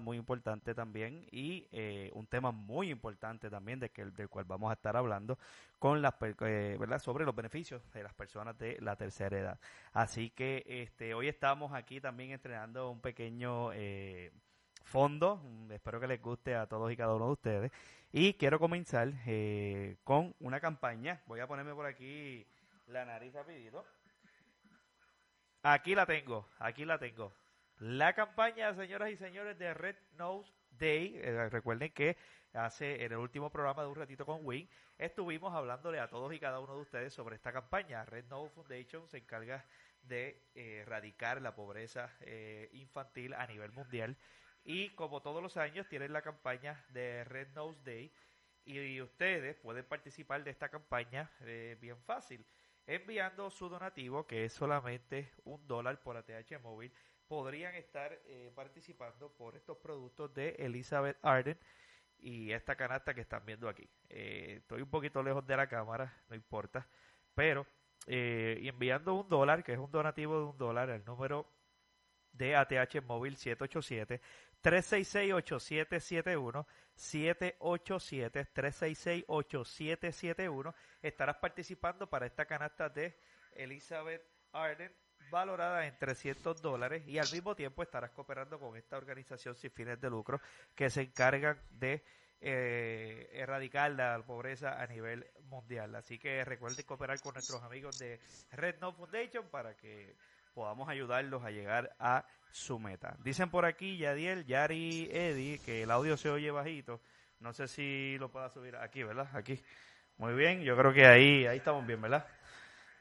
muy importante también y eh, un tema muy importante también de que, del cual vamos a estar hablando con las eh, ¿verdad? sobre los beneficios de las personas de la tercera edad. Así que este hoy estamos aquí también entrenando un pequeño eh, fondo, mm, espero que les guste a todos y cada uno de ustedes y quiero comenzar con una campaña, voy a ponerme por aquí la nariz rapidito. Aquí la tengo, aquí la tengo. La campaña, señoras y señores, de Red Nose Day, eh, recuerden que hace en el último programa de Un Ratito con Win, estuvimos hablándole a todos y cada uno de ustedes sobre esta campaña. Red Nose Foundation se encarga de eh, erradicar la pobreza eh, infantil a nivel mundial y como todos los años tienen la campaña de Red Nose Day y ustedes pueden participar de esta campaña bien fácil enviando su donativo que es solamente un dólar por ATH móvil podrían estar eh, participando por estos productos de Elizabeth Arden y esta canasta que están viendo aquí. Eh, estoy un poquito lejos de la cámara, no importa, pero eh, enviando un dólar, que es un donativo de un dólar, el número de ATH móvil 787 366 8771 787 366 8771 estarás participando para esta canasta de Elizabeth Arden valorada en 300 dólares y al mismo tiempo estarás cooperando con esta organización sin fines de lucro que se encargan de eh, erradicar la pobreza a nivel mundial. Así que recuerden cooperar con nuestros amigos de Red No Foundation para que podamos ayudarlos a llegar a su meta. Dicen por aquí Yadiel, Yari, Eddie que el audio se oye bajito. No sé si lo pueda subir aquí, ¿verdad? Aquí. Muy bien, yo creo que ahí, ahí estamos bien, ¿verdad?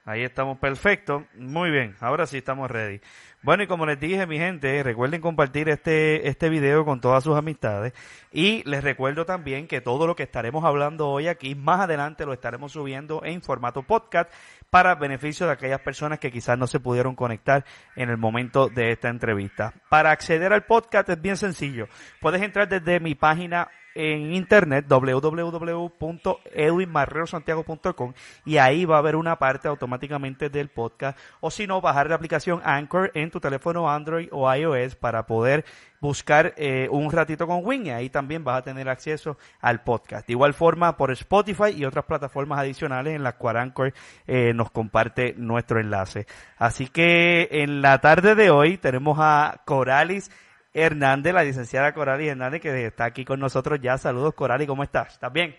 Ahí estamos perfecto. Muy bien, ahora sí estamos ready. Bueno, y como les dije, mi gente, recuerden compartir este, este video con todas sus amistades. Y les recuerdo también que todo lo que estaremos hablando hoy aquí, más adelante lo estaremos subiendo en formato podcast para beneficio de aquellas personas que quizás no se pudieron conectar en el momento de esta entrevista. Para acceder al podcast es bien sencillo. Puedes entrar desde mi página en internet www.edwinmarrerosantiago.com y ahí va a haber una parte automáticamente del podcast o si no bajar la aplicación Anchor en tu teléfono Android o iOS para poder buscar eh, un ratito con Win y ahí también vas a tener acceso al podcast. De igual forma por Spotify y otras plataformas adicionales en las cuales Anchor eh, nos comparte nuestro enlace. Así que en la tarde de hoy tenemos a Coralis Hernández, la licenciada Corali Hernández, que está aquí con nosotros ya. Saludos, Corali, ¿cómo estás? ¿Estás bien?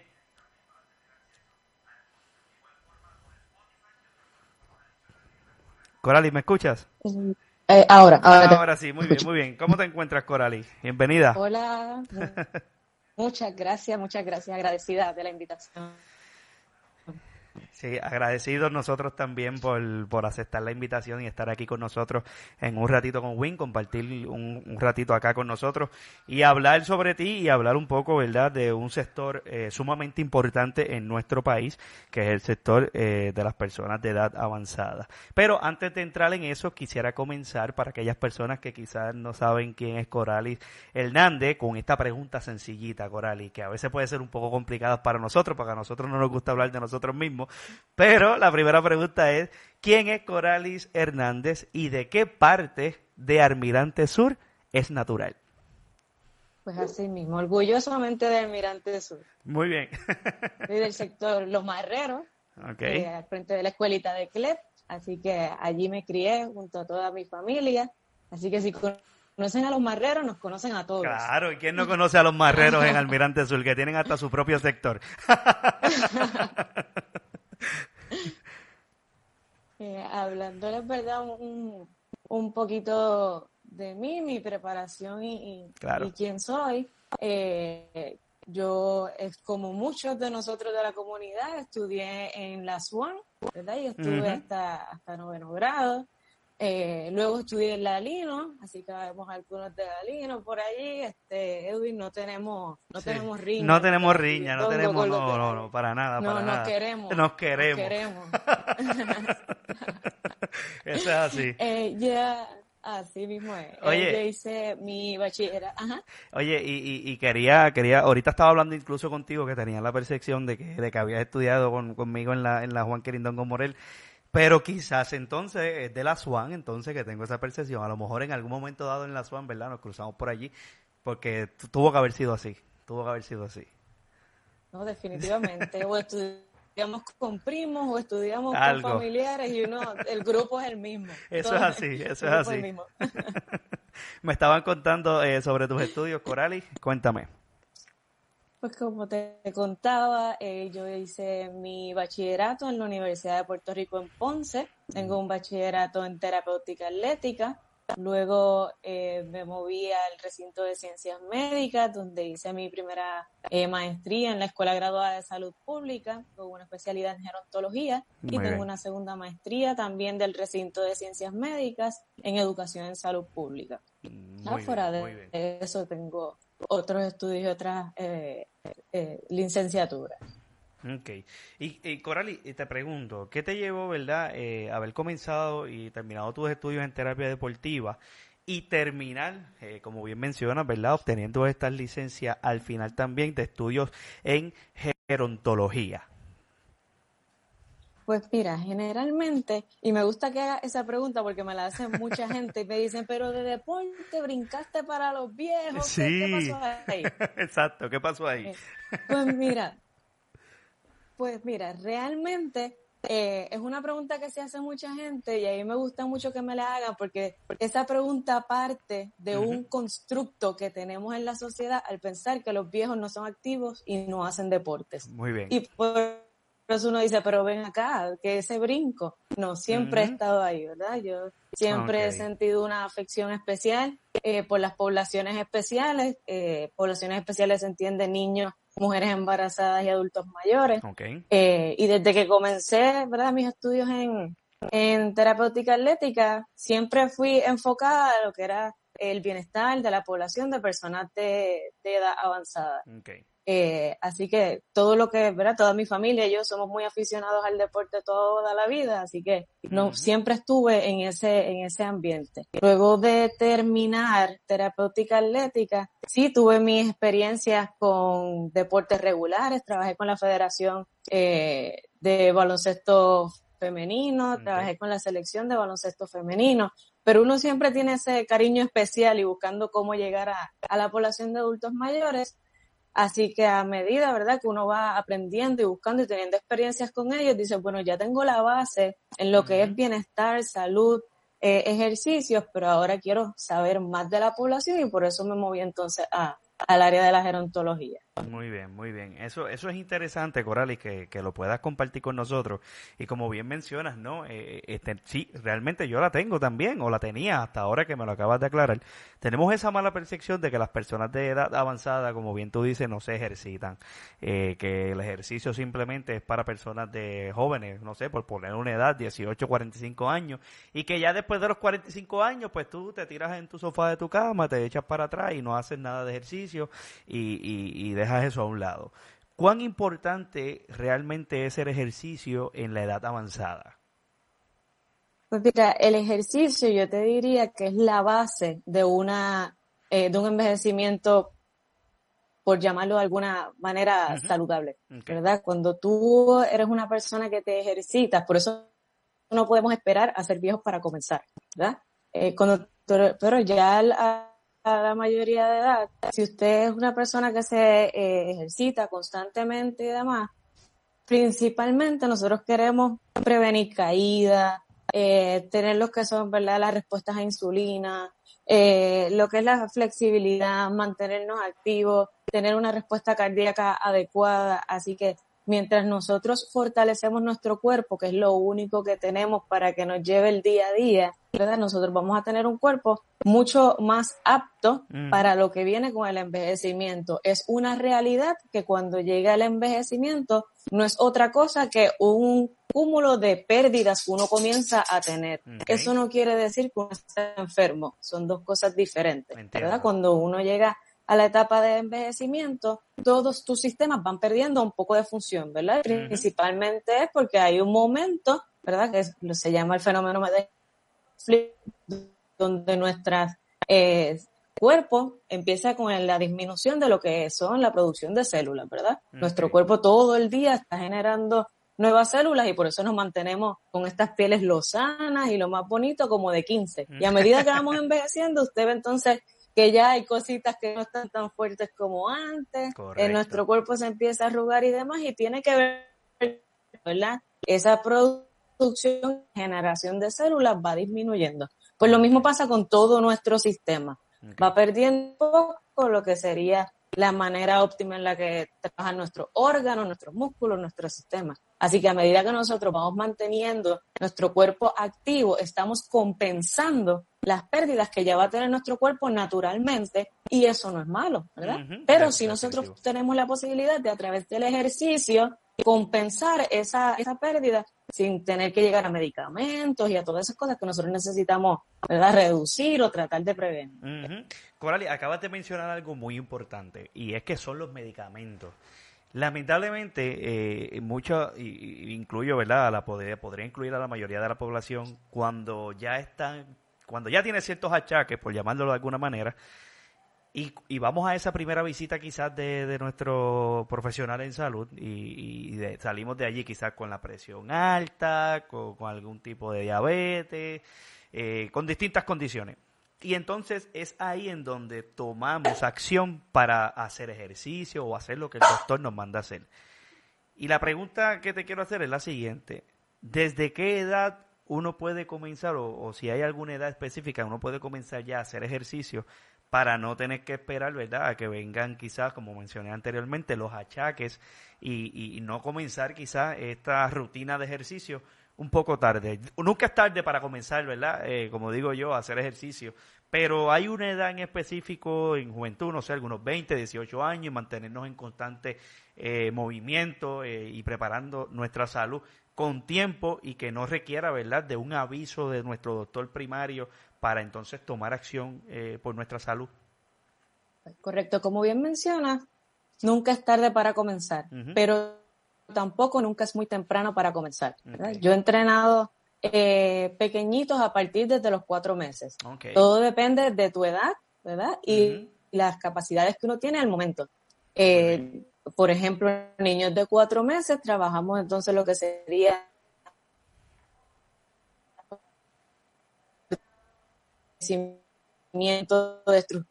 Corali, ¿me escuchas? Eh, ahora, ahora. ahora sí, muy bien, muy bien. ¿Cómo te encuentras, Corali? Bienvenida. Hola. muchas gracias, muchas gracias. Agradecida de la invitación. Sí, agradecidos nosotros también por, por aceptar la invitación y estar aquí con nosotros en un ratito con Win, compartir un, un ratito acá con nosotros y hablar sobre ti y hablar un poco, ¿verdad?, de un sector eh, sumamente importante en nuestro país, que es el sector eh, de las personas de edad avanzada. Pero antes de entrar en eso, quisiera comenzar para aquellas personas que quizás no saben quién es Coralis Hernández, con esta pregunta sencillita, Coralis, que a veces puede ser un poco complicada para nosotros, porque a nosotros no nos gusta hablar de nosotros mismos pero la primera pregunta es, ¿quién es Coralis Hernández y de qué parte de Almirante Sur es natural? Pues así mismo, orgullosamente de Almirante Sur. Muy bien. Soy del sector Los Marreros, okay. eh, al frente de la escuelita de CLEP, así que allí me crié junto a toda mi familia, así que si conocen a los marreros, nos conocen a todos. Claro, ¿y quién no conoce a los marreros en Almirante Sur, que tienen hasta su propio sector? Eh, hablándoles, ¿verdad? Un, un poquito de mí, mi preparación y, y, Claro. y quién soy. Eh, yo, como muchos de nosotros de la comunidad, estudié en la SWAN, ¿verdad? Y estuve hasta, hasta noveno grado. Eh, luego estudié en la Lino, así que vemos algunos de la Lino por allí. Este, Edwin, no tenemos, no Sí. tenemos riña. No tenemos riña, no tenemos, no, no, no, para nada, no, para nos nada. queremos. Nos queremos. queremos. Eso es así. Eh, ya, así mismo es. Eh, Oye. yo hice mi bachillerato. Ajá. Oye, y, y, y quería, quería, ahorita estaba hablando incluso contigo que tenía la percepción de que, de que habías estudiado con, conmigo en la, en la Juan Quirindón Morel, pero quizás entonces es de la SWAN, entonces que tengo esa percepción. A lo mejor en algún momento dado en la SWAN, ¿verdad? Nos cruzamos por allí, porque tu- tuvo que haber sido así, tuvo que haber sido así. No, definitivamente. O estudiamos con primos o estudiamos Algo. con familiares y uno, el grupo es el mismo. Eso Todo- es así, eso es así. Me estaban contando eh, sobre tus estudios, Corali, cuéntame. Pues como te contaba, eh, yo hice mi bachillerato en la Universidad de Puerto Rico en Ponce. Tengo un bachillerato en terapéutica atlética. Luego eh, me moví al recinto de ciencias médicas, donde hice mi primera eh, maestría en la Escuela Graduada de Salud Pública, con una especialidad en gerontología. Muy y tengo bien. una segunda maestría también del recinto de ciencias médicas en educación en salud pública. Muy Ah, fuera bien, de muy eso tengo otros estudios y otras eh, eh, licenciaturas. Ok. Y, y te pregunto, ¿qué te llevó, verdad, eh, haber comenzado y terminado tus estudios en terapia deportiva y terminar, eh, como bien mencionas, verdad, obteniendo estas licencias al final también de estudios en gerontología? Pues mira, generalmente, y me gusta que haga esa pregunta porque me la hacen mucha gente y me dicen, pero de deporte brincaste para los viejos, ¿qué, qué Sí. pasó ahí? Exacto, ¿qué pasó ahí? Eh, Pues mira, pues mira, realmente eh, es una pregunta que se hace mucha gente y a mí me gusta mucho que me la hagan porque esa pregunta parte de un constructo que tenemos en la sociedad al pensar que los viejos no son activos y no hacen deportes. Muy bien. Y por eso uno dice, pero ven acá, que ese brinco. No, siempre he estado ahí, ¿verdad? Yo siempre he sentido una afección especial eh, por las poblaciones especiales. Eh, poblaciones especiales se entiende niños, mujeres embarazadas y adultos mayores. Ok. Eh, y desde que comencé, ¿verdad? Mis estudios en, en terapéutica atlética, siempre fui enfocada a lo que era el bienestar de la población de personas de, de edad avanzada. Ok. Eh, así que todo lo que, ¿verdad? Toda mi familia y yo somos muy aficionados al deporte toda la vida, así que no, siempre estuve en ese, en ese ambiente. Luego de terminar terapéutica atlética, sí tuve mis experiencias con deportes regulares, trabajé con la Federación eh, de Baloncesto Femenino, trabajé con la selección de baloncesto femenino, pero uno siempre tiene ese cariño especial y buscando cómo llegar a, a la población de adultos mayores. Así que a medida, ¿verdad?, que uno va aprendiendo y buscando y teniendo experiencias con ellos, dice, bueno, ya tengo la base en lo que es bienestar, salud, eh, ejercicios, pero ahora quiero saber más de la población y por eso me moví entonces a, al área de la gerontología. Muy bien, muy bien. Eso, eso es interesante, Coralis, que, que lo puedas compartir con nosotros. Y como bien mencionas, ¿no? Eh, este, sí, realmente yo la tengo también, o la tenía hasta ahora que me lo acabas de aclarar. Tenemos esa mala percepción de que las personas de edad avanzada, como bien tú dices, no se ejercitan. Eh, que el ejercicio simplemente es para personas de jóvenes, no sé, por poner una edad, 18, 45 años. Y que ya después de los 45 años, pues tú te tiras en tu sofá de tu cama, te echas para atrás y no haces nada de ejercicio y, y, y dejas eso a un lado. ¿Cuán importante realmente es el ejercicio en la edad avanzada? Pues mira, el ejercicio yo te diría que es la base de una eh, de un envejecimiento, por llamarlo de alguna manera, uh -huh. saludable, okay. ¿verdad? Cuando tú eres una persona que te ejercitas, por eso no podemos esperar a ser viejos para comenzar, ¿verdad? Eh, cuando, pero, ya a, a la mayoría de edad, si usted es una persona que se eh, ejercita constantemente y demás, principalmente nosotros queremos prevenir caídas, eh, tener lo que son, ¿verdad?, las respuestas a insulina, eh, lo que es la flexibilidad, mantenernos activos, tener una respuesta cardíaca adecuada. Así que mientras nosotros fortalecemos nuestro cuerpo, que es lo único que tenemos para que nos lleve el día a día, ¿verdad? Nosotros vamos a tener un cuerpo mucho más apto mm. para lo que viene con el envejecimiento. Es una realidad que cuando llega el envejecimiento no es otra cosa que un cúmulo de pérdidas que uno comienza a tener. Okay. Eso no quiere decir que uno está enfermo, son dos cosas diferentes, ¿verdad? Cuando uno llega a la etapa de envejecimiento, todos tus sistemas van perdiendo un poco de función, ¿verdad? Uh -huh. Principalmente es porque hay un momento, ¿verdad? Que es, se llama el fenómeno de donde nuestras eh, cuerpo empieza con la disminución de lo que son la producción de células, ¿verdad? Okay. Nuestro cuerpo todo el día está generando nuevas células y por eso nos mantenemos con estas pieles lozanas y lo más bonito como de 15. Y a medida que vamos envejeciendo, usted ve entonces que ya hay cositas que no están tan fuertes como antes, en nuestro cuerpo se empieza a arrugar y demás y tiene que ver, ¿verdad? Esa producción, generación de células va disminuyendo. Pues lo mismo pasa con todo nuestro sistema. Okay. Va perdiendo poco lo que sería la manera óptima en la que trabajan nuestros órganos, nuestros músculos, nuestro sistema. Así que a medida que nosotros vamos manteniendo nuestro cuerpo activo, estamos compensando las pérdidas que ya va a tener nuestro cuerpo naturalmente y eso no es malo, ¿verdad? Uh -huh. Pero si nosotros tenemos la posibilidad de a través del ejercicio compensar esa, esa pérdida sin tener que llegar a medicamentos y a todas esas cosas que nosotros necesitamos ¿verdad? reducir o tratar de prevenir. Uh -huh. Corali, acabas de mencionar algo muy importante y es que son los medicamentos. Lamentablemente, eh, mucho, incluyo, ¿verdad? La podría, podría incluir a la mayoría de la población cuando ya están, cuando ya tiene ciertos achaques, por llamarlo de alguna manera, y, vamos a esa primera visita quizás de, nuestro profesional en salud y, salimos de allí quizás con la presión alta, con, con algún tipo de diabetes, eh, con distintas condiciones. Y entonces es ahí en donde tomamos acción para hacer ejercicio o hacer lo que el doctor nos manda hacer. Y la pregunta que te quiero hacer es la siguiente. ¿Desde qué edad uno puede comenzar, o, si hay alguna edad específica, uno puede comenzar ya a hacer ejercicio para no tener que esperar, ¿verdad?, a que vengan quizás, como mencioné anteriormente, los achaques y, y no comenzar quizás esta rutina de ejercicio un poco tarde. Nunca es tarde para comenzar, ¿verdad? Eh, como digo yo, a hacer ejercicio. Pero hay una edad en específico, en juventud, no sé, algunos 20, 18 años, mantenernos en constante eh, movimiento eh, y preparando nuestra salud con tiempo y que no requiera, ¿verdad?, de un aviso de nuestro doctor primario para entonces tomar acción eh, por nuestra salud. Correcto, como bien mencionas, nunca es tarde para comenzar, uh -huh. pero tampoco nunca es muy temprano para comenzar. Okay. Yo he entrenado eh, pequeñitos a partir desde los cuatro meses. Okay. Todo depende de tu edad, ¿verdad? Y uh -huh. las capacidades que uno tiene al momento. Eh, okay. Por ejemplo, niños de cuatro meses trabajamos entonces lo que sería crecimiento de estructuras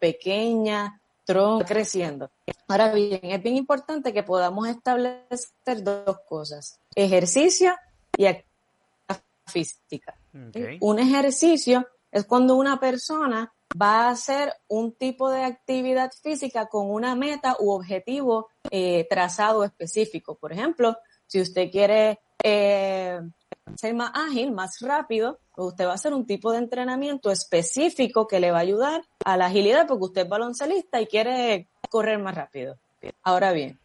pequeñas, tronco creciendo. Ahora bien, es bien importante que podamos establecer dos cosas, ejercicio y actividad física. Okay. Un ejercicio es cuando una persona va a hacer un tipo de actividad física con una meta u objetivo eh, trazado específico. Por ejemplo, si usted quiere eh, ser más ágil, más rápido, pues usted va a hacer un tipo de entrenamiento específico que le va a ayudar a la agilidad porque usted es baloncelista y quiere correr más rápido. Ahora bien,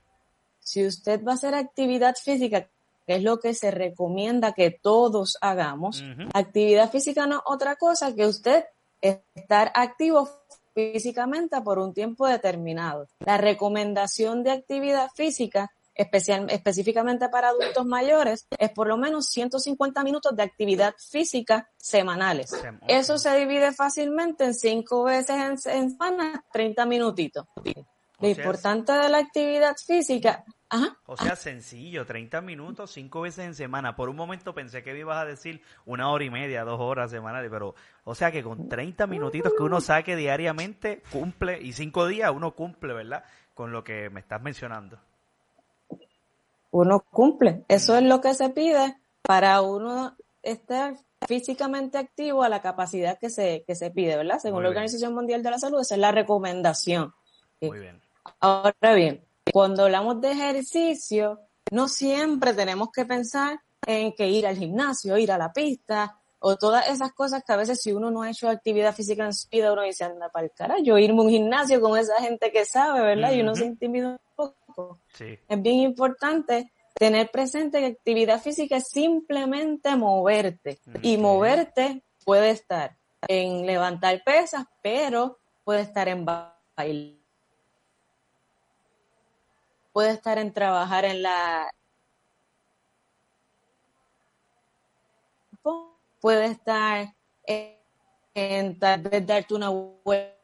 si usted va a hacer actividad física, que es lo que se recomienda que todos hagamos, actividad física no es otra cosa que usted estar activo físicamente por un tiempo determinado. La recomendación de actividad física especial, específicamente para adultos mayores, es por lo menos 150 minutos de actividad física semanales. Eso se divide fácilmente en cinco veces en, semana, 30 minutitos. Lo importante de la actividad física O sea, sencillo, 30 minutos, cinco veces en semana. Por un momento pensé que ibas a decir una hora y media, dos horas semanales, pero, o sea que con 30 minutitos que uno saque diariamente, cumple, y cinco días uno cumple, ¿verdad? Con lo que me estás mencionando uno cumple. Eso es lo que se pide para uno estar físicamente activo a la capacidad que se, que se pide, ¿verdad? Según la Organización Mundial de la Salud, esa es la recomendación. Muy bien. Ahora bien, cuando hablamos de ejercicio, no siempre tenemos que pensar en que ir al gimnasio, ir a la pista, o todas esas cosas que a veces si uno no ha hecho actividad física en su vida, uno dice, anda para el carajo, yo irme a un gimnasio con esa gente que sabe, ¿verdad? Y uno se intimida un poco. Es bien importante tener presente que actividad física es simplemente moverte. Y moverte puede estar en levantar pesas, pero puede estar en bailar. Puede estar en trabajar en la puede estar en, tal vez darte una vuelta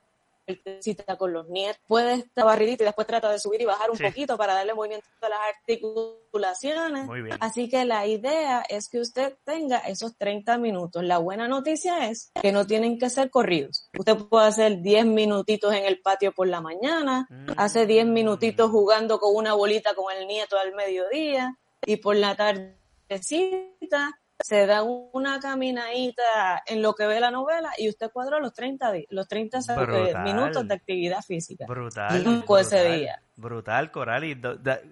con los nietos, puede estar barridito y después trata de subir y bajar un poquito para darle movimiento a las articulaciones. Así que la idea es que usted tenga esos 30 minutos. La buena noticia es que no tienen que ser corridos. Usted puede hacer 10 minutitos en el patio por la mañana, hace 10 minutitos jugando con una bolita con el nieto al mediodía y por la tardecita se da una caminadita en lo que ve la novela y usted cuadró los 30, los 30 minutos de actividad física. Brutal. brutal ese día. Brutal, Coral. Y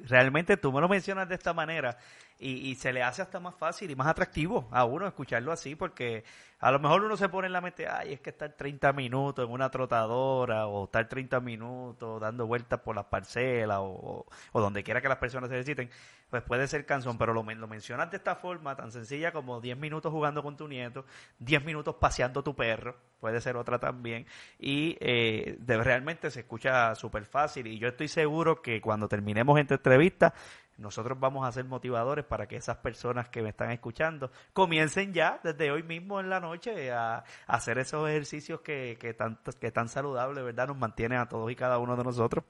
realmente tú me lo mencionas de esta manera y, se le hace hasta más fácil y más atractivo a uno escucharlo así porque a lo mejor uno se pone en la mente, ay, es que estar 30 minutos en una trotadora o estar 30 minutos dando vueltas por las parcelas o, donde quiera que las personas se necesiten, pues puede ser cansón, pero lo, lo mencionas de esta forma tan sencilla como 10 minutos jugando con tu nieto, 10 minutos paseando tu perro, puede ser otra también, y eh, realmente se escucha súper fácil y yo estoy seguro que cuando terminemos esta entrevista nosotros vamos a ser motivadores para que esas personas que me están escuchando comiencen ya desde hoy mismo en la noche a, hacer esos ejercicios que, que, tan, que tan saludables, ¿verdad? Nos mantienen a todos y cada uno de nosotros.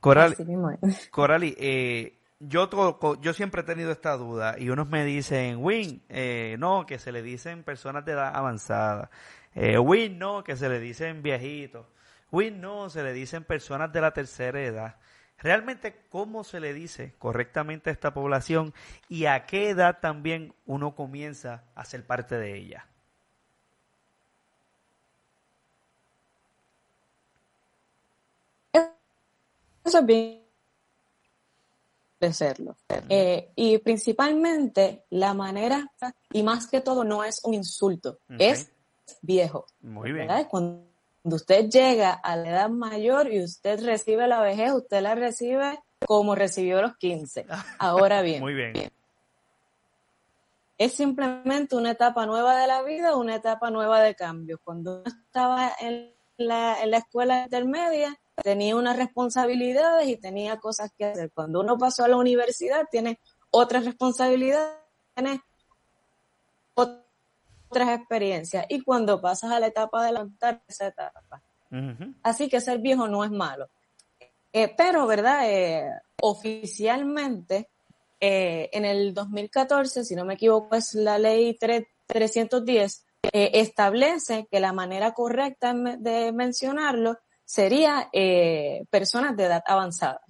Coral, Corali, eh, yo, yo siempre he tenido esta duda y unos me dicen, Win, eh, no, que se le dicen personas de edad avanzada. Eh, Win, no, que se le dicen viejitos. No, se le dicen personas de la tercera edad. Realmente, ¿cómo se le dice correctamente a esta población y a qué edad también uno comienza a ser parte de ella? Eso es bien de serlo. Eh, y principalmente la manera, y más que todo, no es un insulto, es viejo. Muy bien. Cuando usted llega a la edad mayor y usted recibe la vejez, usted la recibe como recibió los 15. Ahora bien. Muy bien. Es simplemente una etapa nueva de la vida, una etapa nueva de cambio. Cuando uno estaba en la, en la escuela intermedia, tenía unas responsabilidades y tenía cosas que hacer. Cuando uno pasó a la universidad, tiene otras responsabilidades, tiene otras experiencias. Y cuando pasas a la etapa de levantar esa etapa. Así que ser viejo no es malo. Eh, pero, ¿verdad? Eh, oficialmente, eh, en el 2014, si no me equivoco, es la ley 310, establece que la manera correcta de mencionarlo sería personas de edad avanzada.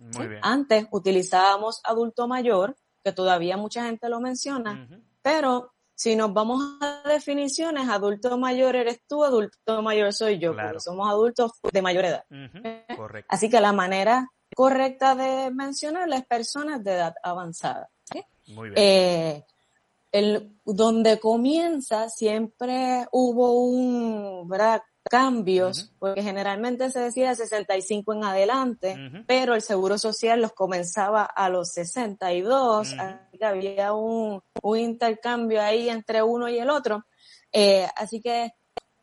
Antes utilizábamos adulto mayor, que todavía mucha gente lo menciona, pero si nos vamos a definición es adulto mayor eres tú, adulto mayor soy yo, porque somos adultos de mayor edad. Correcto. Así que la manera correcta de mencionar las personas de edad avanzada. Muy bien. Eh, el, donde comienza siempre hubo un, ¿verdad? Cambios, porque generalmente se decía 65 en adelante, pero el Seguro Social los comenzaba a los 62, así que había un, un, intercambio ahí entre uno y el otro. Eh, así que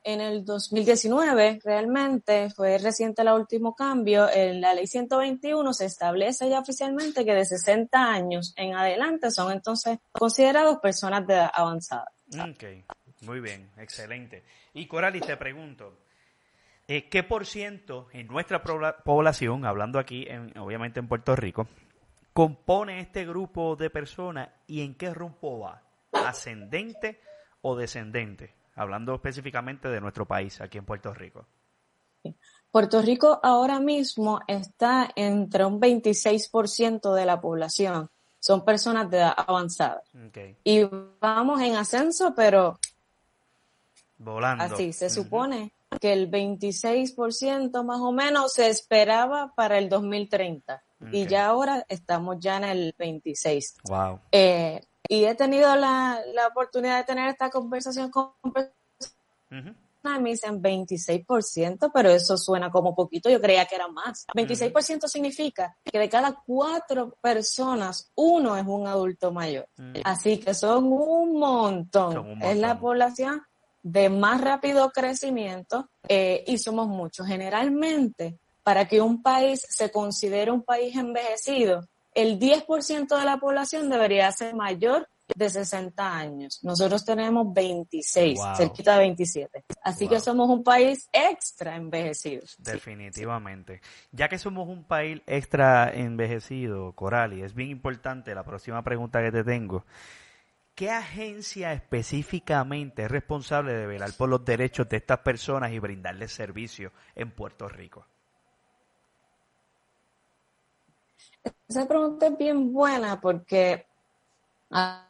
en el 2019 realmente fue reciente el último cambio. En la ley 121 se establece ya oficialmente que de 60 años en adelante son entonces considerados personas de edad avanzada. Ok, muy bien, excelente. Y Coralis, te pregunto, eh, ¿qué por ciento en nuestra población, hablando aquí en, obviamente en Puerto Rico, compone este grupo de personas y en qué rumbo va? ¿Ascendente o descendente? Hablando específicamente de nuestro país, aquí en Puerto Rico. Puerto Rico ahora mismo está entre un 26% de la población. Son personas de edad avanzada. Y vamos en ascenso, pero Volando. Así, se supone que el 26% más o menos se esperaba para el 2030 y ya ahora estamos ya en el 26. Wow. Eh, y he tenido la, la, oportunidad de tener esta conversación con personas me dicen 26%, pero eso suena como poquito, yo creía que era más. 26% significa que de cada cuatro personas, uno es un adulto mayor. Así que son un montón. Es la población de más rápido crecimiento eh, y somos muchos. Generalmente, para que un país se considere un país envejecido, el 10% de la población debería ser mayor de 60 años. Nosotros tenemos 26, cerquita de 27. Así que somos un país extra envejecido. Definitivamente. Ya que somos un país extra envejecido, Coral, y es bien importante la próxima pregunta que te tengo. ¿Qué agencia específicamente es responsable de velar por los derechos de estas personas y brindarles servicio en Puerto Rico? Esa pregunta es bien buena porque a,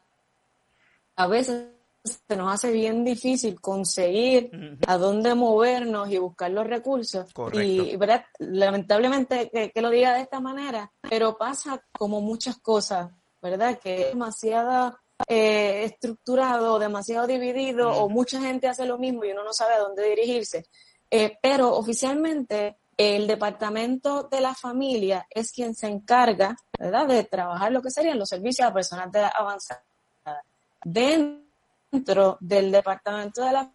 veces se nos hace bien difícil conseguir a dónde movernos y buscar los recursos. Y ¿verdad? lamentablemente que, que, lo diga de esta manera, pero pasa como muchas cosas, ¿verdad? Que es demasiada eh, estructurado, demasiado dividido, o mucha gente hace lo mismo y uno no sabe a dónde dirigirse. Eh, pero oficialmente el departamento de la familia es quien se encarga, ¿verdad?, de trabajar lo que serían los servicios a personas de avanzada. Dentro del departamento de la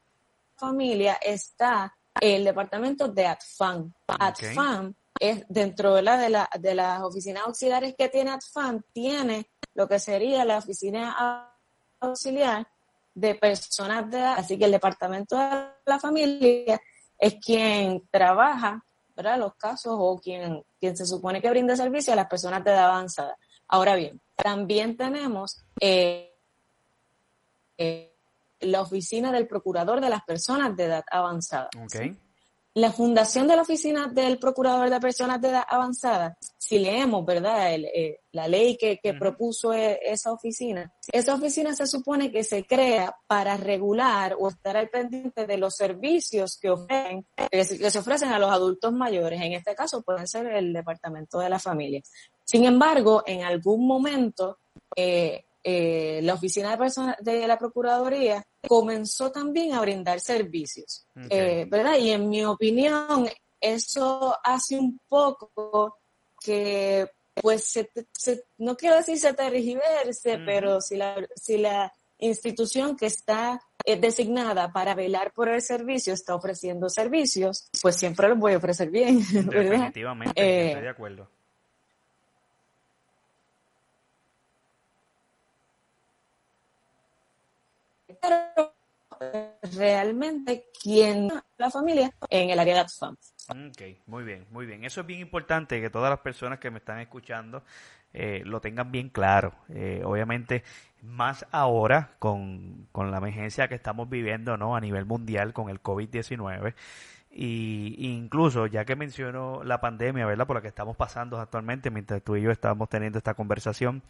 familia está el departamento de ATFAN. ATFAN es dentro de, la, de, la, de las oficinas auxiliares que tiene ATFAN, tiene lo que sería la oficina auxiliar de personas de edad. Así que el departamento de la familia es quien trabaja ¿verdad? los casos o quien, quien se supone que brinda servicio a las personas de edad avanzada. Ahora bien, también tenemos eh, eh, la oficina del procurador de las personas de edad avanzada. Okay. La fundación de la Oficina del Procurador de Personas de Edad Avanzada, si leemos, ¿verdad?, eh, la ley que, propuso e, esa oficina, esa oficina se supone que se crea para regular o estar al pendiente de los servicios que, ofrecen, que se ofrecen a los adultos mayores. En este caso puede ser el Departamento de la Familia. Sin embargo, en algún momento, eh, eh, la oficina de personas de la Procuraduría comenzó también a brindar servicios, eh, ¿verdad? Y en mi opinión, eso hace un poco que, pues, no quiero decir se tergiverse, pero si la, si la institución que está eh, designada para velar por el servicio está ofreciendo servicios, pues siempre los voy a ofrecer bien, Definitivamente, estoy de acuerdo. Pero realmente quién la familia en el área de ATFAM. Ok, muy bien, muy bien. Eso es bien importante que todas las personas que me están escuchando eh, lo tengan bien claro. Eh, obviamente, más ahora con, con, la emergencia que estamos viviendo ¿no? a nivel mundial con el COVID-19. Y, incluso, ya que menciono la pandemia, ¿verdad? Por la que estamos pasando actualmente, mientras tú y yo estábamos teniendo esta conversación,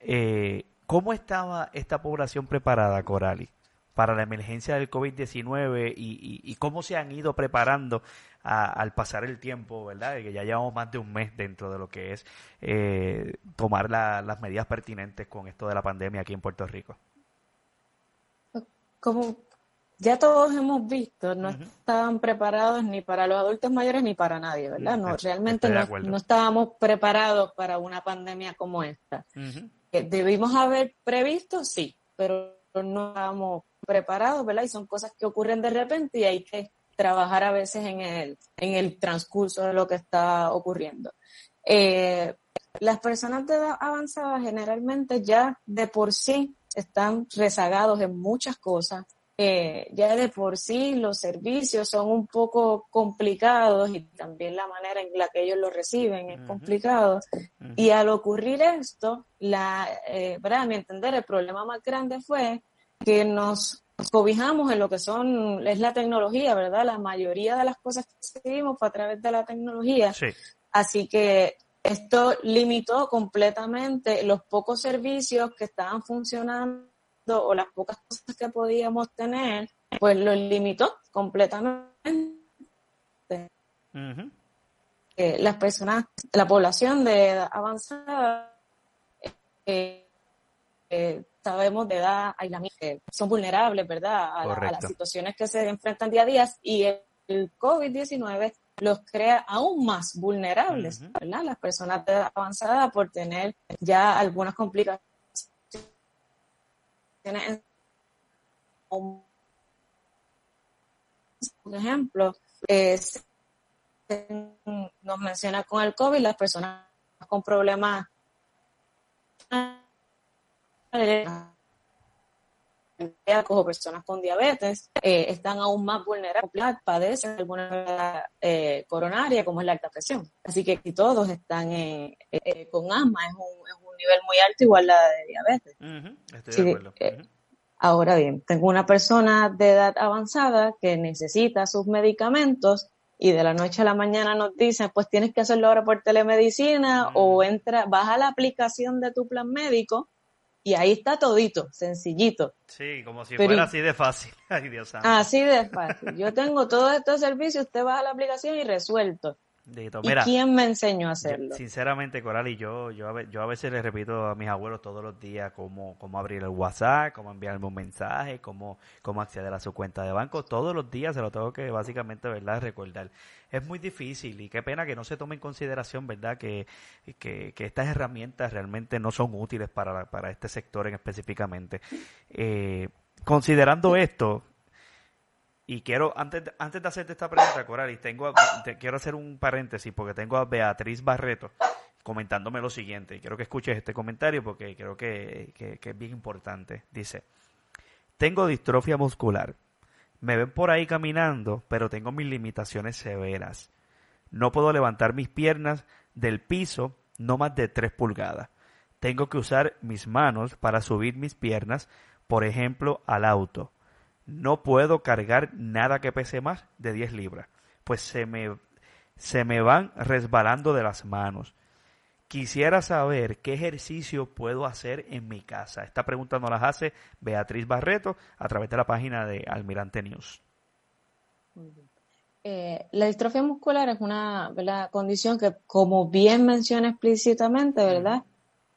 eh, ¿cómo estaba esta población preparada, Corali? para la emergencia del COVID-19 y, y, cómo se han ido preparando al pasar el tiempo, ¿verdad? Que ya llevamos más de un mes dentro de lo que es eh, tomar las medidas pertinentes con esto de la pandemia aquí en Puerto Rico. Como ya todos hemos visto, no estaban preparados ni para los adultos mayores ni para nadie, ¿verdad? No, realmente no, estábamos preparados para una pandemia como esta. ¿Debimos haber previsto? Sí, pero no estábamos preparados, ¿verdad? Y son cosas que ocurren de repente y hay que trabajar a veces en el, en el transcurso de lo que está ocurriendo. Eh, las personas de edad avanzada generalmente ya de por sí están rezagados en muchas cosas. Eh, ya de por sí los servicios son un poco complicados y también la manera en la que ellos lo reciben es complicado. Y al ocurrir esto, la, eh, mi entender, el problema más grande fue que nos cobijamos en lo que son, es la tecnología, ¿verdad? La mayoría de las cosas que seguimos fue a través de la tecnología. Así que esto limitó completamente los pocos servicios que estaban funcionando o las pocas cosas que podíamos tener, pues lo limitó completamente. Eh, las personas, la población de edad avanzada, eh, eh, sabemos de edad, aislamiento, son vulnerables, ¿verdad? A, las situaciones que se enfrentan día a día y el, COVID-19 los crea aún más vulnerables, ¿verdad? Las personas de edad avanzada por tener ya algunas complicaciones. Por ejemplo, nos menciona con el COVID las personas con problemas o personas con diabetes eh, están aún más vulnerables, padecen alguna eh, coronaria como es la alta presión. Así que todos están eh, con asma es un, es nivel muy alto igual la de diabetes. Estoy de acuerdo. Ahora bien, tengo una persona de edad avanzada que necesita sus medicamentos y de la noche a la mañana nos dicen, pues tienes que hacerlo ahora por telemedicina o entra, baja la aplicación de tu plan médico y ahí está todito, sencillito. Sí, como si fuera así de fácil. Ay, Dios santo. Así de fácil. Yo tengo todos estos servicios, usted baja la aplicación y resuelto. ¿Y quién me enseñó a hacerlo? sinceramente, Coral, y yo, yo, a, yo a veces le repito a mis abuelos todos los días cómo, cómo abrir el WhatsApp, cómo enviarme un mensaje, cómo, cómo acceder a su cuenta de banco. Todos los días se lo tengo que básicamente, ¿verdad?, recordar. Es muy difícil y qué pena que no se tome en consideración, ¿verdad?, que, que, que estas herramientas realmente no son útiles para, para este sector en específicamente. Eh, considerando esto, y quiero, antes, antes de hacerte esta pregunta, Coralis, tengo, quiero hacer un paréntesis porque tengo a Beatriz Barreto comentándome lo siguiente. Quiero que escuches este comentario porque creo que, que es bien importante. Dice, tengo distrofia muscular. Me ven por ahí caminando, pero tengo mis limitaciones severas. No puedo levantar mis piernas del piso no más de 3 pulgadas. Tengo que usar mis manos para subir mis piernas, por ejemplo, al auto no puedo cargar nada que pese más de 10 libras, pues se me, se me van resbalando de las manos. Quisiera saber qué ejercicio puedo hacer en mi casa. Esta pregunta nos la hace Beatriz Barreto a través de la página de Almirante News. Eh, la distrofia muscular es una condición que, como bien menciona explícitamente, ¿verdad?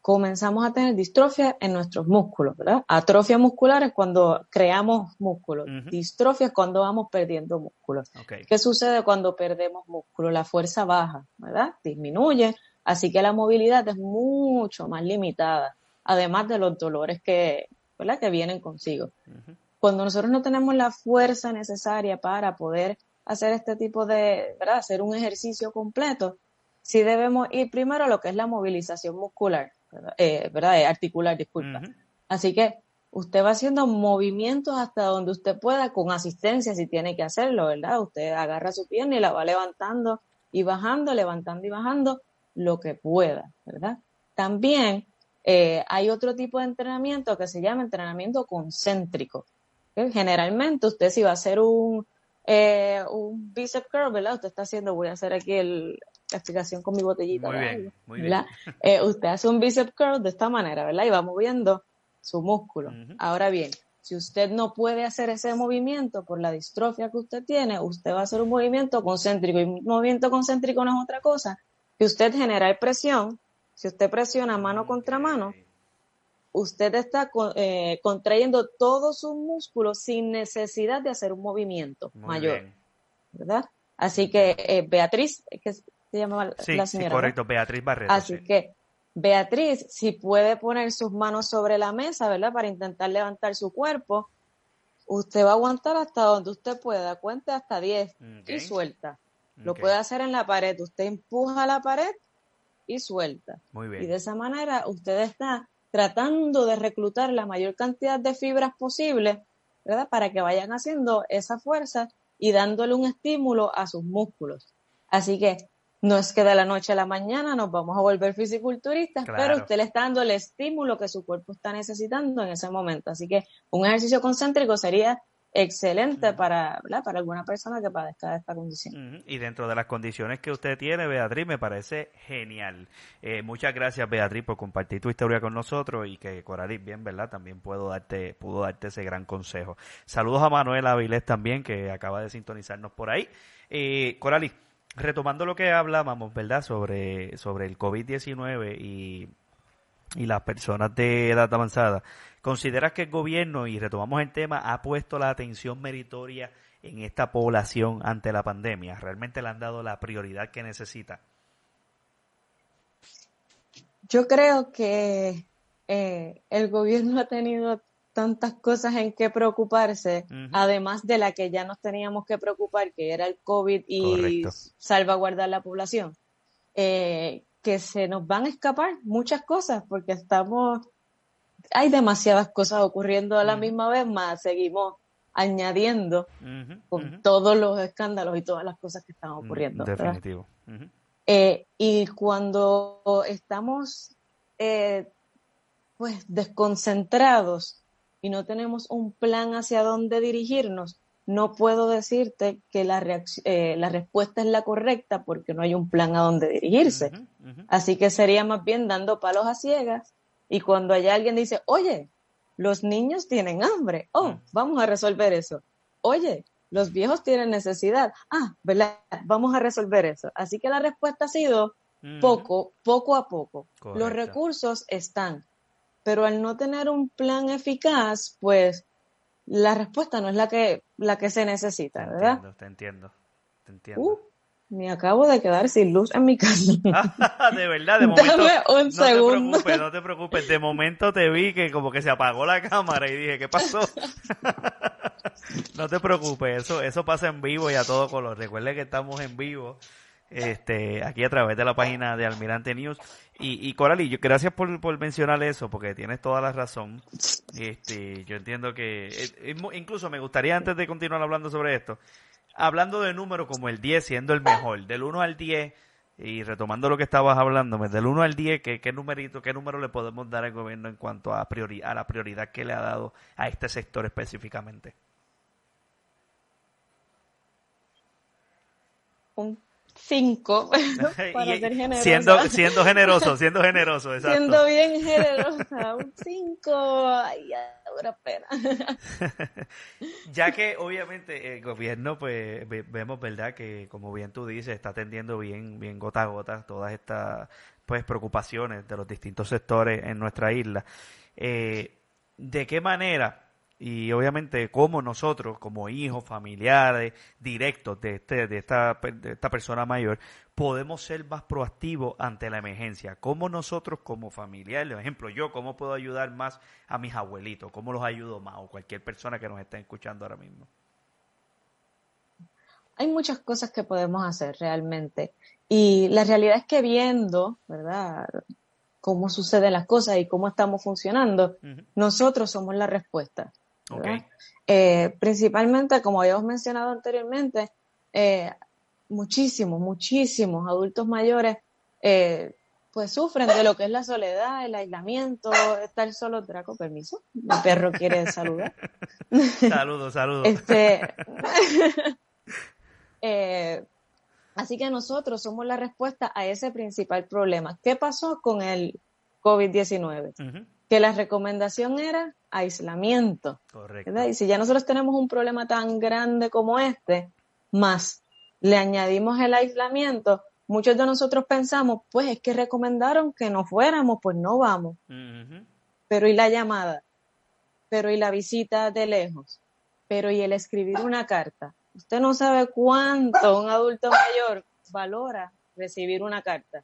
Comenzamos a tener distrofia en nuestros músculos, ¿verdad? Atrofia muscular es cuando creamos músculos, distrofia es cuando vamos perdiendo músculos. ¿Qué sucede cuando perdemos músculo? La fuerza baja, ¿verdad? Disminuye, así que la movilidad es mucho más limitada, además de los dolores que, ¿verdad? que vienen consigo. Cuando nosotros no tenemos la fuerza necesaria para poder hacer este tipo de, ¿verdad? Hacer un ejercicio completo, sí debemos ir primero a lo que es la movilización muscular. Eh, ¿verdad? Eh, articular, disculpa. Así que usted va haciendo movimientos hasta donde usted pueda con asistencia si tiene que hacerlo, ¿verdad? Usted agarra su pierna y la va levantando y bajando, levantando y bajando lo que pueda, ¿verdad? También eh, hay otro tipo de entrenamiento que se llama entrenamiento concéntrico. Generalmente usted si va a hacer un, un bicep curl, ¿verdad? Usted está haciendo, voy a hacer aquí el, explicación con mi botellita. Muy bien, muy bien. Eh, usted hace un bicep curl de esta manera, ¿verdad? Y va moviendo su músculo. Ahora bien, si usted no puede hacer ese movimiento por la distrofia que usted tiene, usted va a hacer un movimiento concéntrico. Y un movimiento concéntrico no es otra cosa que usted generar presión. Si usted presiona mano contra mano, usted está eh, contrayendo todos sus músculos sin necesidad de hacer un movimiento mayor. ¿Verdad? Así que eh, Beatriz, que se llama la señora. Sí, correcto, Beatriz Barreto. Así que Beatriz, si puede poner sus manos sobre la mesa, ¿verdad? Para intentar levantar su cuerpo, usted va a aguantar hasta donde usted pueda, cuente hasta 10 y suelta. Lo puede hacer en la pared, usted empuja la pared y suelta. Muy bien. Y de esa manera usted está tratando de reclutar la mayor cantidad de fibras posible, ¿verdad? Para que vayan haciendo esa fuerza y dándole un estímulo a sus músculos. Así que no es que de la noche a la mañana nos vamos a volver fisiculturistas, pero usted le está dando el estímulo que su cuerpo está necesitando en ese momento. Así que un ejercicio concéntrico sería excelente para, para alguna persona que padezca de esta condición. Y dentro de las condiciones que usted tiene, Beatriz, me parece genial. Eh, muchas gracias, Beatriz, por compartir tu historia con nosotros y que Coralis, bien, ¿verdad? También puedo darte, pudo darte ese gran consejo. Saludos a Manuel Avilés también, que acaba de sintonizarnos por ahí. Eh, Coralis, retomando lo que hablábamos, ¿verdad? Sobre, sobre el COVID-19 y, y las personas de edad avanzada. ¿Consideras que el gobierno, y retomamos el tema, ha puesto la atención meritoria en esta población ante la pandemia? ¿Realmente le han dado la prioridad que necesita? Yo creo que eh, el gobierno ha tenido tantas cosas en que preocuparse, además de la que ya nos teníamos que preocupar, que era el COVID y salvaguardar la población, eh, que se nos van a escapar muchas cosas porque estamos, hay demasiadas cosas ocurriendo a la misma vez, más seguimos añadiendo con todos los escándalos y todas las cosas que están ocurriendo. Definitivo. Eh, y cuando estamos eh, pues desconcentrados y no tenemos un plan hacia dónde dirigirnos, no puedo decirte que la, eh, la respuesta es la correcta porque no hay un plan a dónde dirigirse. Así que sería más bien dando palos a ciegas y cuando haya alguien dice, oye, los niños tienen hambre, oh, mm. vamos a resolver eso. Oye, los viejos tienen necesidad, ah, ¿verdad? Vamos a resolver eso. Así que la respuesta ha sido poco, poco a poco. Los recursos están pero al no tener un plan eficaz, pues la respuesta no es la que, la que se necesita, ¿verdad? Te entiendo, te entiendo. Uh, me acabo de quedar sin luz en mi casa. de verdad, de momento. Dame un no segundo. te preocupes, no te preocupes. De momento te vi que como que se apagó la cámara y dije, ¿qué pasó? no te preocupes, eso, eso pasa en vivo y a todo color. Recuerde que estamos en vivo este, aquí a través de la página de Almirante News. Y, y Coralí, yo, gracias por, por mencionar eso, porque tienes toda la razón. Este, yo entiendo que, eh, incluso me gustaría antes de continuar hablando sobre esto, hablando de números como el 10 siendo el mejor, del 1 al 10, y retomando lo que estabas hablando, del 1 al 10, ¿qué, qué numerito, qué número le podemos dar al gobierno en cuanto a, priori a la prioridad que le ha dado a este sector específicamente? Cinco para ser generoso. Siendo, siendo generoso, siendo generoso, exacto. Siendo bien generosa, un cinco, ay, ahora pena. ya que obviamente el gobierno, pues vemos, ¿verdad? Que como bien tú dices, está atendiendo bien, bien gota a gota todas estas pues preocupaciones de los distintos sectores en nuestra isla. Eh, ¿De qué manera y obviamente como nosotros, como hijos, familiares, directos de, este, de, esta, de esta persona mayor, podemos ser más proactivos ante la emergencia. ¿Cómo nosotros como familiares, por ejemplo, yo, cómo puedo ayudar más a mis abuelitos? ¿Cómo los ayudo más? O cualquier persona que nos esté escuchando ahora mismo. Hay muchas cosas que podemos hacer realmente. Y la realidad es que viendo, ¿verdad? cómo suceden las cosas y cómo estamos funcionando, nosotros somos la respuesta. Eh, principalmente, como habíamos mencionado anteriormente, eh, muchísimos, muchísimos adultos mayores eh, pues sufren de lo que es la soledad, el aislamiento, estar solo. Draco, permiso. Mi perro quiere saludar. Saludos, saludos. Este, así que nosotros somos la respuesta a ese principal problema. ¿Qué pasó con el COVID-19? Que la recomendación era aislamiento. Correcto. ¿verdad? Y si ya nosotros tenemos un problema tan grande como este, más le añadimos el aislamiento, muchos de nosotros pensamos, pues es que recomendaron que no fuéramos, pues no vamos. Pero ¿y la llamada? Pero ¿y la visita de lejos? Pero ¿y el escribir una carta? Usted no sabe cuánto un adulto mayor valora recibir una carta,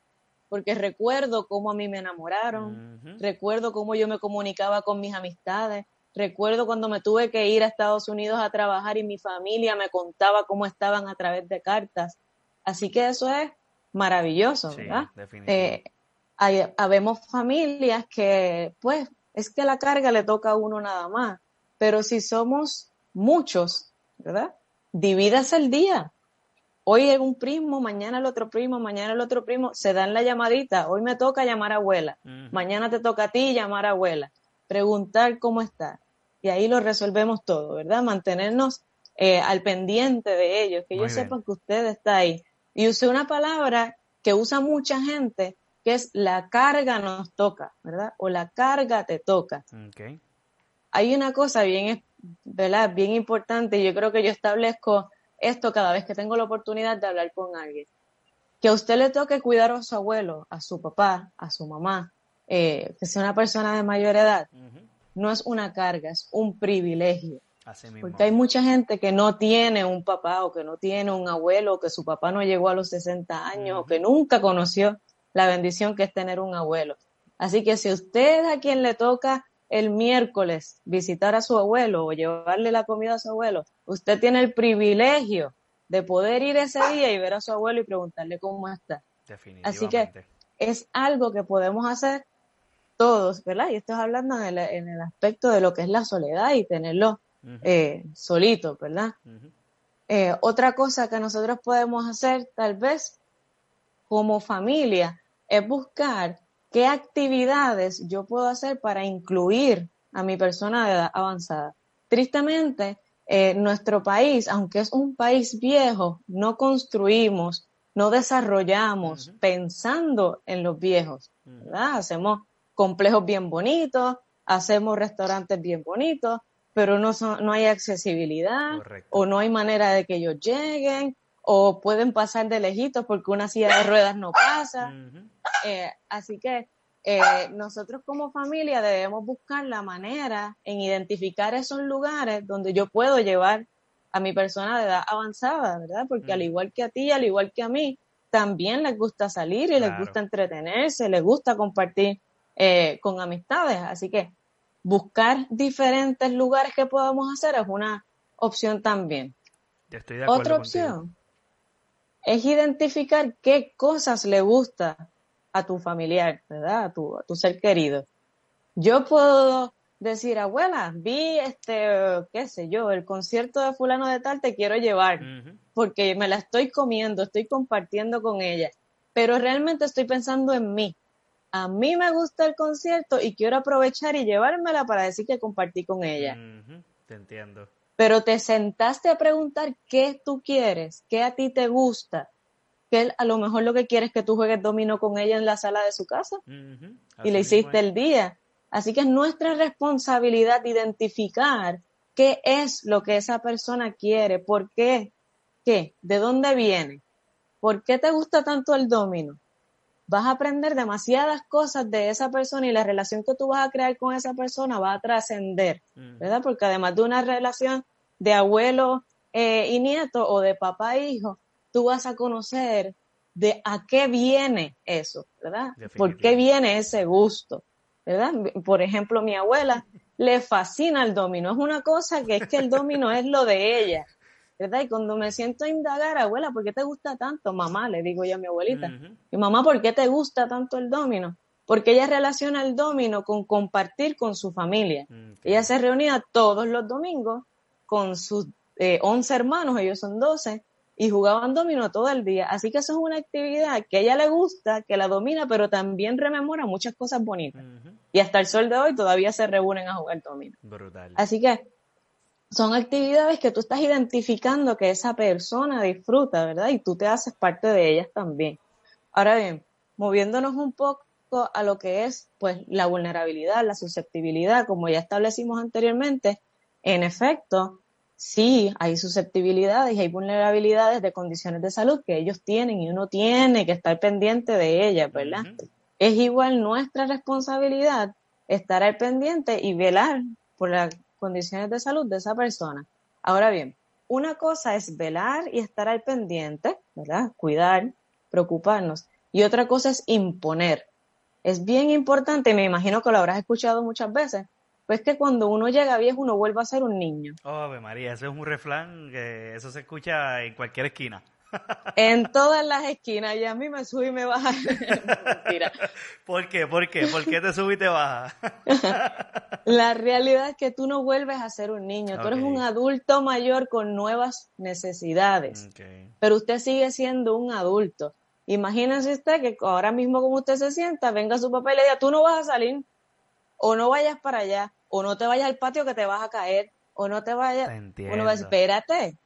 porque recuerdo cómo a mí me enamoraron, recuerdo cómo yo me comunicaba con mis amistades, recuerdo cuando me tuve que ir a Estados Unidos a trabajar y mi familia me contaba cómo estaban a través de cartas. Así que eso es maravilloso, Sí, ¿verdad? Eh, hay, habemos familias que, pues, es que la carga le toca a uno nada más, pero si somos muchos, ¿verdad? Dividas el día. Hoy es un primo, mañana el otro primo, mañana el otro primo, se dan la llamadita. Hoy me toca llamar a abuela, mañana te toca a ti llamar a abuela, preguntar cómo está. Y ahí lo resolvemos todo, ¿verdad? Mantenernos eh, al pendiente de ellos, que Muy ellos bien. sepan que usted está ahí. Y usé una palabra que usa mucha gente, que es la carga nos toca, ¿verdad? O la carga te toca. Ok. Hay una cosa bien, ¿verdad? Bien importante, y yo creo que yo establezco esto cada vez que tengo la oportunidad de hablar con alguien. Que a usted le toque cuidar a su abuelo, a su papá, a su mamá, eh, que sea una persona de mayor edad, no es una carga, es un privilegio. Así mismo. Porque hay mucha gente que no tiene un papá o que no tiene un abuelo, o que su papá no llegó a los 60 años o que nunca conoció la bendición que es tener un abuelo. Así que si usted es a quien le toca el miércoles visitar a su abuelo o llevarle la comida a su abuelo, usted tiene el privilegio de poder ir ese día y ver a su abuelo y preguntarle cómo está. Así que es algo que podemos hacer todos, ¿verdad? Y esto es hablando en el, en el aspecto de lo que es la soledad y tenerlo eh, solito, ¿verdad? Eh, otra cosa que nosotros podemos hacer, tal vez, como familia, es buscar qué actividades yo puedo hacer para incluir a mi persona de edad avanzada. Tristemente, eh, nuestro país, aunque es un país viejo, no construimos, no desarrollamos pensando en los viejos. ¿verdad? Hacemos complejos bien bonitos, hacemos restaurantes bien bonitos, pero no, son, no hay accesibilidad Correcto. o no hay manera de que ellos lleguen o pueden pasar de lejitos porque una silla de ruedas no pasa. Eh, así que eh, nosotros como familia debemos buscar la manera en identificar esos lugares donde yo puedo llevar a mi persona de edad avanzada, ¿verdad? Porque al Mm. igual que a ti, al igual que a mí, también les gusta salir y les gusta entretenerse, les gusta compartir eh, con amistades. Así que buscar diferentes lugares que podamos hacer es una opción también. Estoy de acuerdo Otra contigo. opción es identificar qué cosas le gusta a tu familiar, ¿verdad? A tu, a tu ser querido. Yo puedo decir, abuela, vi este, qué sé yo, el concierto de fulano de tal, te quiero llevar, porque me la estoy comiendo, estoy compartiendo con ella, pero realmente estoy pensando en mí. A mí me gusta el concierto y quiero aprovechar y llevármela para decir que compartí con ella. Te entiendo. Pero te sentaste a preguntar qué tú quieres, qué a ti te gusta, que a lo mejor lo que quieres es que tú juegues dominó con ella en la sala de su casa y le hiciste es. el día. Así que es nuestra responsabilidad identificar qué es lo que esa persona quiere, por qué, qué, de dónde viene, por qué te gusta tanto el domino. Vas a aprender demasiadas cosas de esa persona y la relación que tú vas a crear con esa persona va a trascender. Ujú. ¿verdad? Porque además de una relación de abuelo eh, y nieto o de papá e hijo, tú vas a conocer de a qué viene eso, ¿verdad? ¿Por qué viene ese gusto? ¿Verdad? Por ejemplo, mi abuela le fascina el domino. Es una cosa que es que el domino es lo de ella, ¿verdad? Y cuando me siento a indagar, abuela, ¿por qué te gusta tanto? Mamá, le digo yo a mi abuelita. Mi mamá, ¿por qué te gusta tanto el domino? Porque ella relaciona el domino con compartir con su familia. Ok. Ella se reunía todos los domingos con sus eh, 11 hermanos, ellos son 12, y jugaban domino todo el día. Así que eso es una actividad que a ella le gusta, que la domina, pero también rememora muchas cosas bonitas. Y hasta el sol de hoy todavía se reúnen a jugar domino. Brutal. Así que son actividades que tú estás identificando que esa persona disfruta, ¿verdad? Y tú te haces parte de ellas también. Ahora bien, moviéndonos un poco a lo que es pues la vulnerabilidad, la susceptibilidad, como ya establecimos anteriormente, en efecto, sí hay susceptibilidades y hay vulnerabilidades de condiciones de salud que ellos tienen y uno tiene que estar pendiente de ellas, ¿verdad? Es igual nuestra responsabilidad estar al pendiente y velar por las condiciones de salud de esa persona. Ahora bien, una cosa es velar y estar al pendiente, ¿verdad? Cuidar, preocuparnos. Y otra cosa es imponer. Es bien importante, me imagino que lo habrás escuchado muchas veces, pues que cuando uno llega viejo uno vuelve a ser un niño. Oh, María, eso es un refrán que eso se escucha en cualquier esquina. En todas las esquinas, y a mí me sube y me baja. Mentira. ¿Por qué? ¿Por qué? ¿Por qué te sube y te baja? La realidad es que tú no vuelves a ser un niño, tú eres un adulto mayor con nuevas necesidades, pero usted sigue siendo un adulto. Imagínese usted que ahora mismo como usted se sienta, venga su papá y le diga, tú no vas a salir, o no vayas para allá, o no te vayas al patio que te vas a caer, o no te vayas... Uno va, espérate,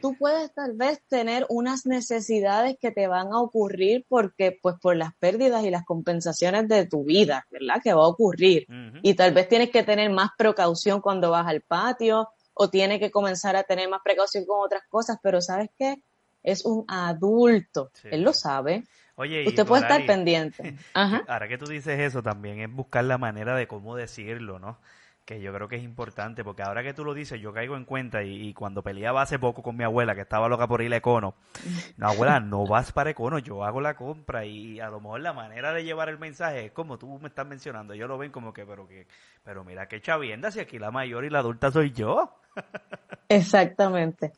Tú puedes tal vez tener unas necesidades que te van a ocurrir porque, pues, por las pérdidas y las compensaciones de tu vida, ¿verdad? Que va a ocurrir. Y tal vez tienes que tener más precaución cuando vas al patio o tienes que comenzar a tener más precaución con otras cosas, pero ¿sabes qué? Es un adulto. Él lo sabe. Oye, Usted puede estar pendiente. Ahora que tú dices eso, también es buscar la manera de cómo decirlo, ¿no? Que yo creo que es importante, porque ahora que tú lo dices, yo caigo en cuenta y, cuando peleaba hace poco con mi abuela, que estaba loca por ir a Econo, no, abuela, no vas para Econo, yo hago la compra y a lo mejor la manera de llevar el mensaje es como tú me estás mencionando, ellos lo ven como que, pero que, pero mira qué chavienda, si aquí la mayor y la adulta soy yo. Exactamente.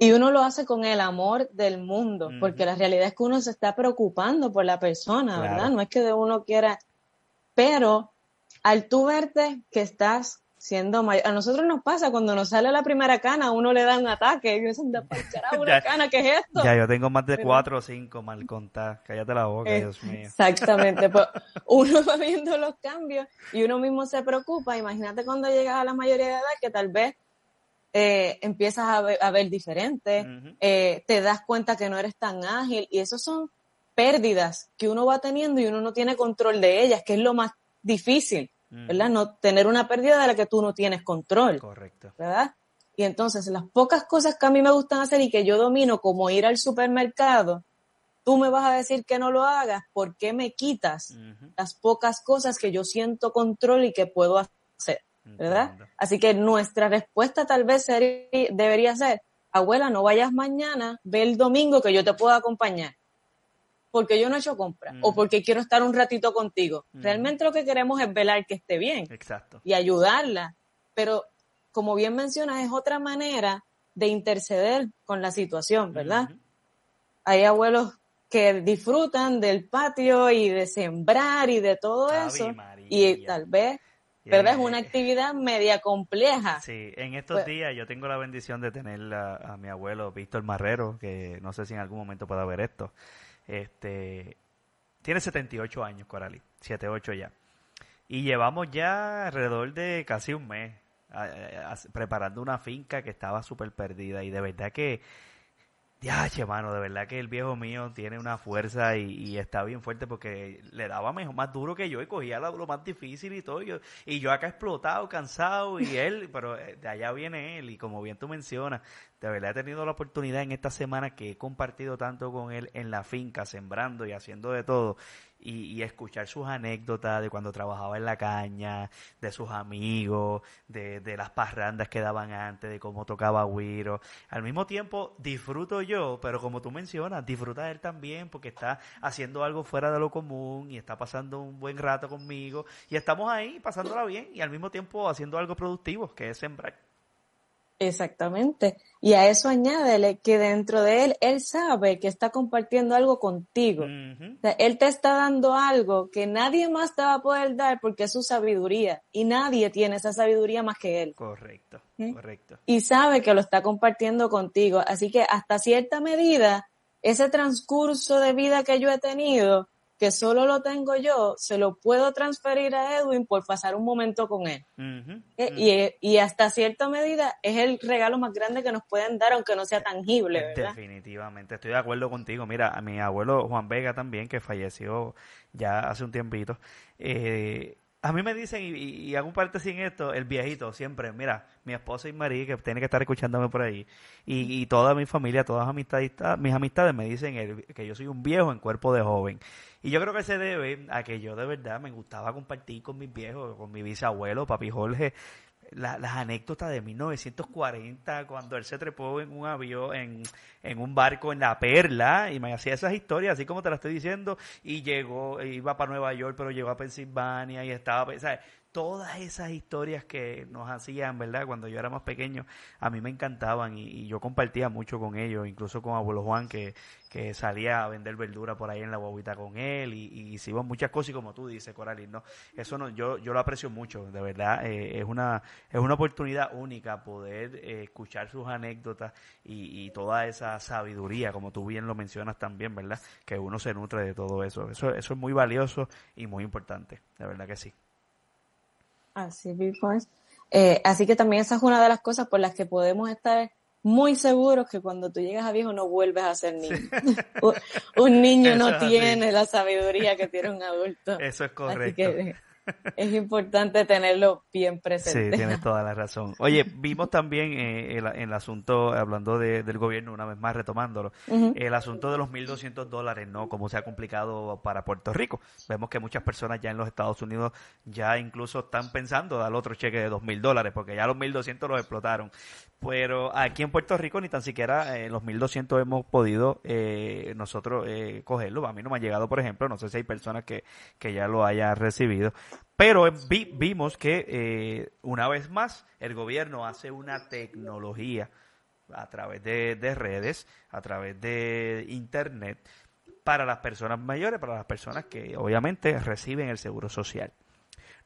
Y uno lo hace con el amor del mundo, porque la realidad es que uno se está preocupando por la persona, ¿verdad? No es que de uno quiera, pero al tú verte que estás siendo mayor, a nosotros nos pasa cuando nos sale la primera cana, uno le da un ataque, y dice, una cana, ¿qué es esto? Ya, yo tengo más de cuatro o cinco mal contadas, cállate la boca, Dios mío. Exactamente, pues uno va viendo los cambios y uno mismo se preocupa, imagínate cuando llegas a la mayoría de edad que tal vez eh, empiezas a ver, diferente, eh, te das cuenta que no eres tan ágil y eso son pérdidas que uno va teniendo y uno no tiene control de ellas, que es lo más difícil. ¿Verdad? No tener una pérdida de la que tú no tienes control. Correcto. ¿Verdad? Y entonces las pocas cosas que a mí me gustan hacer y que yo domino, como ir al supermercado, tú me vas a decir que no lo hagas, ¿por qué me quitas las pocas cosas que yo siento control y que puedo hacer? ¿Verdad? Así que nuestra respuesta tal vez debería ser, abuela, no vayas mañana, ve el domingo que yo te puedo acompañar porque yo no he hecho compra o porque quiero estar un ratito contigo. Realmente lo que queremos es velar que esté bien Exacto. y ayudarla. Pero como bien mencionas, es otra manera de interceder con la situación, ¿verdad? Hay abuelos que disfrutan del patio y de sembrar y de todo eso. Y tal vez ¿verdad? Es una actividad media compleja. Sí, en estos pues días yo tengo la bendición de tener a, a, mi abuelo Víctor Marrero, que no sé si en algún momento pueda ver esto. Este, tiene 78 años, Coralí, 78 ya. Y llevamos ya alrededor de casi un mes preparando una finca que estaba súper perdida y de verdad que ya, che, mano, de verdad que el viejo mío tiene una fuerza y, está bien fuerte porque le daba mejor, más duro que yo y cogía lo, más difícil y todo. y yo acá explotado, cansado y él, pero eh, de allá viene él y como bien tú mencionas, de verdad he tenido la oportunidad en esta semana que he compartido tanto con él en la finca, sembrando y haciendo de todo y, escuchar sus anécdotas de cuando trabajaba en la caña, de sus amigos, de, de las parrandas que daban antes, de cómo tocaba Wiro. Al mismo tiempo disfruto yo, pero como tú mencionas, disfruta él también porque está haciendo algo fuera de lo común y está pasando un buen rato conmigo y estamos ahí pasándola bien y al mismo tiempo haciendo algo productivo, que es sembrar. Exactamente. Y a eso añádele que dentro de él, él sabe que está compartiendo algo contigo. él te está dando algo que nadie más te va a poder dar porque es su sabiduría. Y nadie tiene esa sabiduría más que él. Correcto, correcto. Y sabe que lo está compartiendo contigo. Así que hasta cierta medida, ese transcurso de vida que yo he tenido, que solo lo tengo yo, se lo puedo transferir a Edwin por pasar un momento con él. Eh, y, hasta cierta medida es el regalo más grande que nos pueden dar, aunque no sea tangible. ¿verdad? Definitivamente, estoy de acuerdo contigo. Mira, a mi abuelo Juan Vega también, que falleció ya hace un tiempito, eh, a mí me dicen, y, hago un parte sin esto, el viejito siempre, mira, mi esposa y María, que tiene que estar escuchándome por ahí, y, toda mi familia, todas amistades, mis amistades me dicen que yo soy un viejo en cuerpo de joven. Y yo creo que se debe a que yo de verdad me gustaba compartir con mis viejos, con mi bisabuelo, papi Jorge, las anécdotas de 1940, cuando él se trepó en un avión, en, en, un barco en la Perla, y me hacía esas historias, así como te las estoy diciendo, y llegó, iba para Nueva York, pero llegó a Pensilvania y estaba, ¿sabes? Todas esas historias que nos hacían, ¿verdad? Cuando yo era más pequeño, a mí me encantaban y, yo compartía mucho con ellos, incluso con abuelo Juan, que, que salía a vender verdura por ahí en la guaguita con él y, hicimos muchas cosas y como tú dices, Coralín, ¿no? Eso no, yo, yo lo aprecio mucho, de verdad, eh, es, una, es una oportunidad única poder eh, escuchar sus anécdotas y, y toda esa sabiduría, como tú bien lo mencionas también, ¿verdad? Que uno se nutre de todo eso. Eso, eso es muy valioso y muy importante, de verdad que sí. Así. Eh, así que también esa es una de las cosas por las que podemos estar muy seguros que cuando tú llegas a viejo no vuelves a ser niño. un, niño no tiene la sabiduría que tiene un adulto. Eso es correcto es importante tenerlo bien presente. Sí, tienes toda la razón. Oye, vimos también eh, el, asunto, hablando del gobierno una vez más, retomándolo, el asunto de los 1.200 dólares, ¿no? Cómo se ha complicado para Puerto Rico. Vemos que muchas personas ya en los Estados Unidos ya incluso están pensando dar otro cheque de 2.000 dólares, porque ya los 1.200 los explotaron. Pero aquí en Puerto Rico ni tan siquiera eh, los 1.200 hemos podido eh, nosotros eh, cogerlo. A mí no me ha llegado, por ejemplo, no sé si hay personas que, que ya lo hayan recibido. Pero vimos que eh, una vez más el gobierno hace una tecnología a través de, de, redes, a través de internet, para las personas mayores, para las personas que obviamente reciben el seguro social.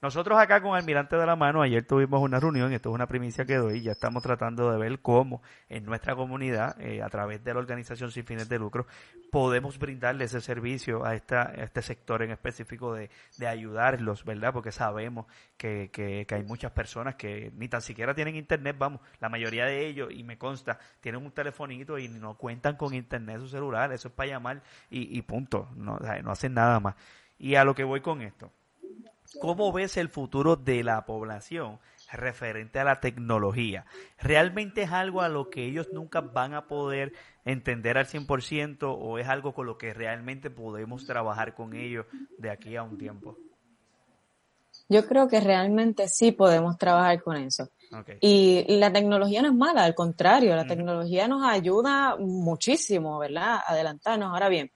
Nosotros acá con Almirante de la Mano, ayer tuvimos una reunión, esto es una primicia que doy, ya estamos tratando de ver cómo en nuestra comunidad, eh, a través de la organización sin fines de lucro, podemos brindarle ese servicio a, esta, este sector en específico de, de ayudarlos, ¿verdad? Porque sabemos que, que, hay muchas personas que ni tan siquiera tienen internet, vamos, la mayoría de ellos, y me consta, tienen un telefonito y no cuentan con internet su celular, eso es para llamar y, y punto, no, no hacen nada más. Y a lo que voy con esto ¿Cómo ves el futuro de la población referente a la tecnología? ¿Realmente es algo a lo que ellos nunca van a poder entender al 100% o es algo con lo que realmente podemos trabajar con ellos de aquí a un tiempo? Yo creo que realmente sí podemos trabajar con eso. Y la tecnología no es mala, al contrario, la tecnología nos ayuda muchísimo, ¿verdad? Adelantarnos. Ahora bien,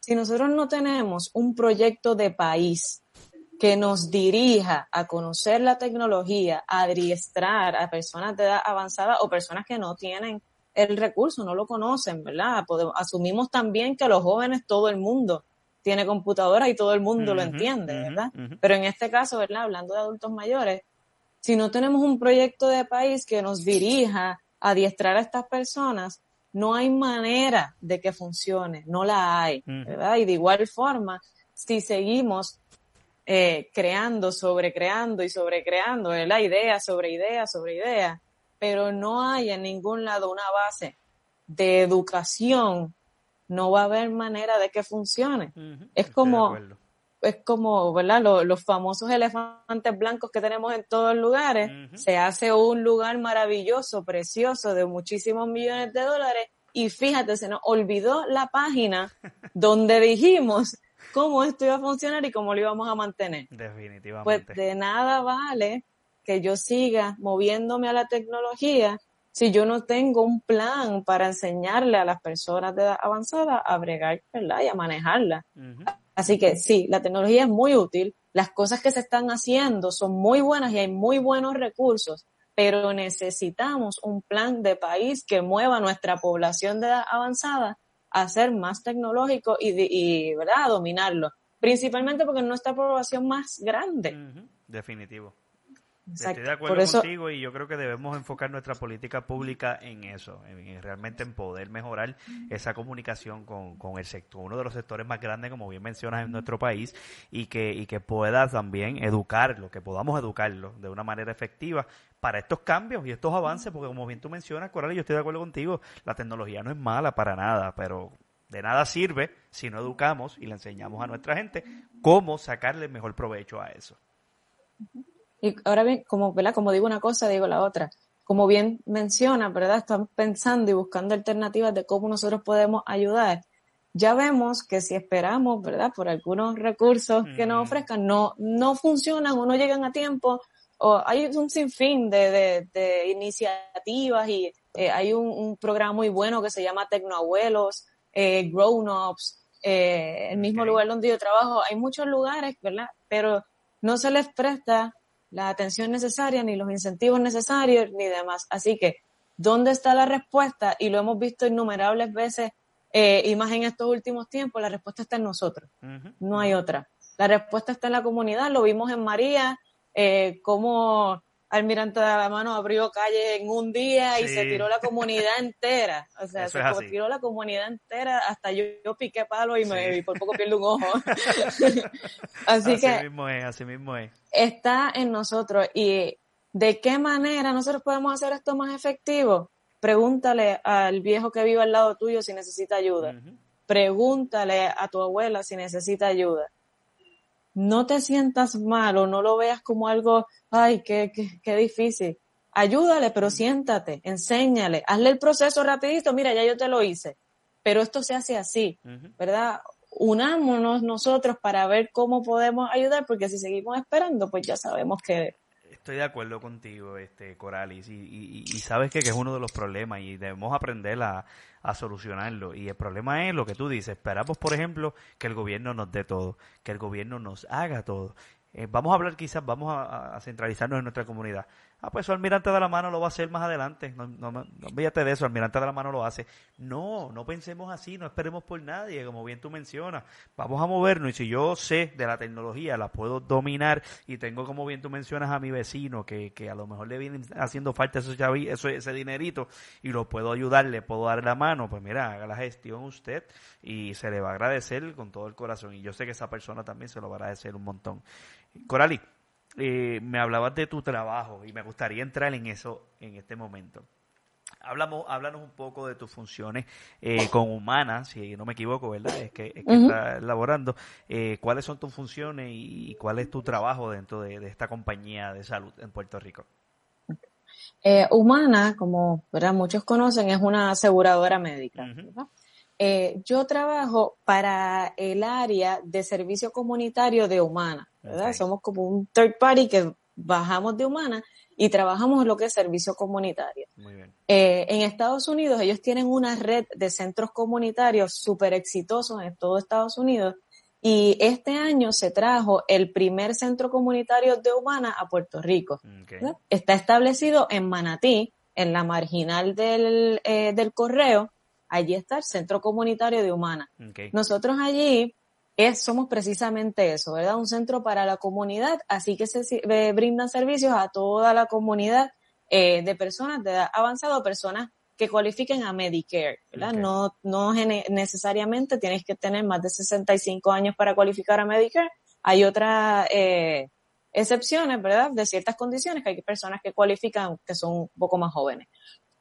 si nosotros no tenemos un proyecto de país que nos dirija a conocer la tecnología, a adiestrar a personas de edad avanzada o personas que no tienen el recurso, no lo conocen, ¿verdad? asumimos también que los jóvenes, todo el mundo tiene computadora y todo el mundo lo entiende, ¿verdad? Pero en este caso, ¿verdad? Hablando de adultos mayores, si no tenemos un proyecto de país que nos dirija a adiestrar a estas personas, no hay manera de que funcione, no la hay, ¿verdad? Y de igual forma, si seguimos eh, creando, sobrecreando y sobrecreando, la Idea sobre idea sobre idea, pero no hay en ningún lado una base de educación, no va a haber manera de que funcione. Es como, es como, ¿verdad? Los, famosos elefantes blancos que tenemos en todos lugares. Se hace un lugar maravilloso, precioso, de muchísimos millones de dólares. Y fíjate, se nos olvidó la página donde dijimos cómo esto iba a funcionar y cómo lo íbamos a mantener. Definitivamente. Pues de nada vale que yo siga moviéndome a la tecnología si yo no tengo un plan para enseñarle a las personas de edad avanzada a bregar, ¿verdad? Y a manejarla. Así que sí, la tecnología es muy útil, las cosas que se están haciendo son muy buenas y hay muy buenos recursos, pero necesitamos un plan de país que mueva nuestra población de edad avanzada a ser más tecnológico y, y ¿verdad? A dominarlo. Principalmente porque es nuestra población más grande. Definitivo. Estoy de acuerdo contigo y yo creo que debemos enfocar nuestra política pública en eso, en, realmente en poder mejorar esa comunicación con, con, el sector, uno de los sectores más grandes, como bien mencionas, en nuestro país, y que, y que pueda también educarlo, que podamos educarlo de una manera efectiva para estos cambios y estos avances, porque como bien tú mencionas, Coral, yo estoy de acuerdo contigo, la tecnología no es mala para nada, pero de nada sirve si no educamos y le enseñamos a nuestra gente cómo sacarle mejor provecho a eso. Y ahora bien, como, ¿verdad? como digo una cosa, digo la otra. Como bien menciona, ¿verdad? Estamos pensando y buscando alternativas de cómo nosotros podemos ayudar. Ya vemos que si esperamos, ¿verdad? Por algunos recursos que nos ofrezcan, no, no funcionan o no llegan a tiempo, o hay un sinfín de, de, iniciativas y eh, hay un, programa muy bueno que se llama Tecnoabuelos, eh, Grown Ups, eh, el mismo lugar donde yo trabajo. Hay muchos lugares, ¿verdad? Pero no se les presta la atención necesaria, ni los incentivos necesarios, ni demás. Así que, ¿dónde está la respuesta? Y lo hemos visto innumerables veces, eh, y más en estos últimos tiempos, la respuesta está en nosotros. No hay otra. La respuesta está en la comunidad. Lo vimos en María, eh, cómo Almirante de la Mano abrió calle en un día y se tiró la comunidad entera. O sea, se tiró la comunidad entera, hasta yo, piqué palo y, me, por poco pierdo un ojo. así, que mismo es, así mismo es. Está en nosotros. ¿Y de qué manera nosotros podemos hacer esto más efectivo? Pregúntale al viejo que vive al lado tuyo si necesita ayuda. Pregúntale a tu abuela si necesita ayuda no te sientas mal o no lo veas como algo, ay, qué, qué, qué difícil. Ayúdale, pero siéntate, enséñale, hazle el proceso rapidito, mira, ya yo te lo hice, pero esto se hace así, ¿verdad? Unámonos nosotros para ver cómo podemos ayudar, porque si seguimos esperando, pues ya sabemos que Estoy de acuerdo contigo, este Coralis, y, y, sabes que, que, es uno de los problemas y debemos aprender a, a solucionarlo. Y el problema es lo que tú dices. Esperamos, por ejemplo, que el gobierno nos dé todo, que el gobierno nos haga todo. Eh, vamos a hablar quizás, vamos a, centralizarnos en nuestra comunidad. Ah, pues eso Almirante de la Mano lo va a hacer más adelante. No, no, no, de eso, Almirante de la Mano lo hace. No, no pensemos así, no esperemos por nadie, como bien tú mencionas. Vamos a movernos y si yo sé de la tecnología, la puedo dominar y tengo, como bien tú mencionas, a mi vecino que, que a lo mejor le viene haciendo falta ese dinerito y lo puedo ayudar, le puedo dar la mano, pues mira, haga la gestión usted y se le va a agradecer con todo el corazón. Y yo sé que esa persona también se lo va a agradecer un montón. Corali, eh, me hablabas de tu trabajo y me gustaría entrar en eso en este momento. Hablamos, háblanos un poco de tus funciones eh, con humanas, si no me equivoco, ¿verdad? Es que, estás elaborando. Eh, ¿Cuáles son tus funciones y cuál es tu trabajo dentro de, esta compañía de salud en Puerto Rico? Humana, como ¿verdad? muchos conocen, es una aseguradora médica. Eh, yo trabajo para el área de servicio comunitario de Humana, ¿verdad? Somos como un third party que bajamos de Humana y trabajamos en lo que es servicio comunitario. Eh, en Estados Unidos ellos tienen una red de centros comunitarios súper exitosos en todo Estados Unidos y este año se trajo el primer centro comunitario de Humana a Puerto Rico. Está establecido en Manatí, en la marginal del, eh, del correo, allí está el Centro Comunitario de Humana. Nosotros allí es, somos precisamente eso, ¿verdad? Un centro para la comunidad, así que se eh, brindan servicios a toda la comunidad eh, de personas de edad avanzada o personas que cualifiquen a Medicare, ¿verdad? No, no necesariamente tienes que tener más de 65 años para cualificar a Medicare. Hay otras eh, excepciones, ¿verdad? De ciertas condiciones que hay personas que cualifican que son un poco más jóvenes.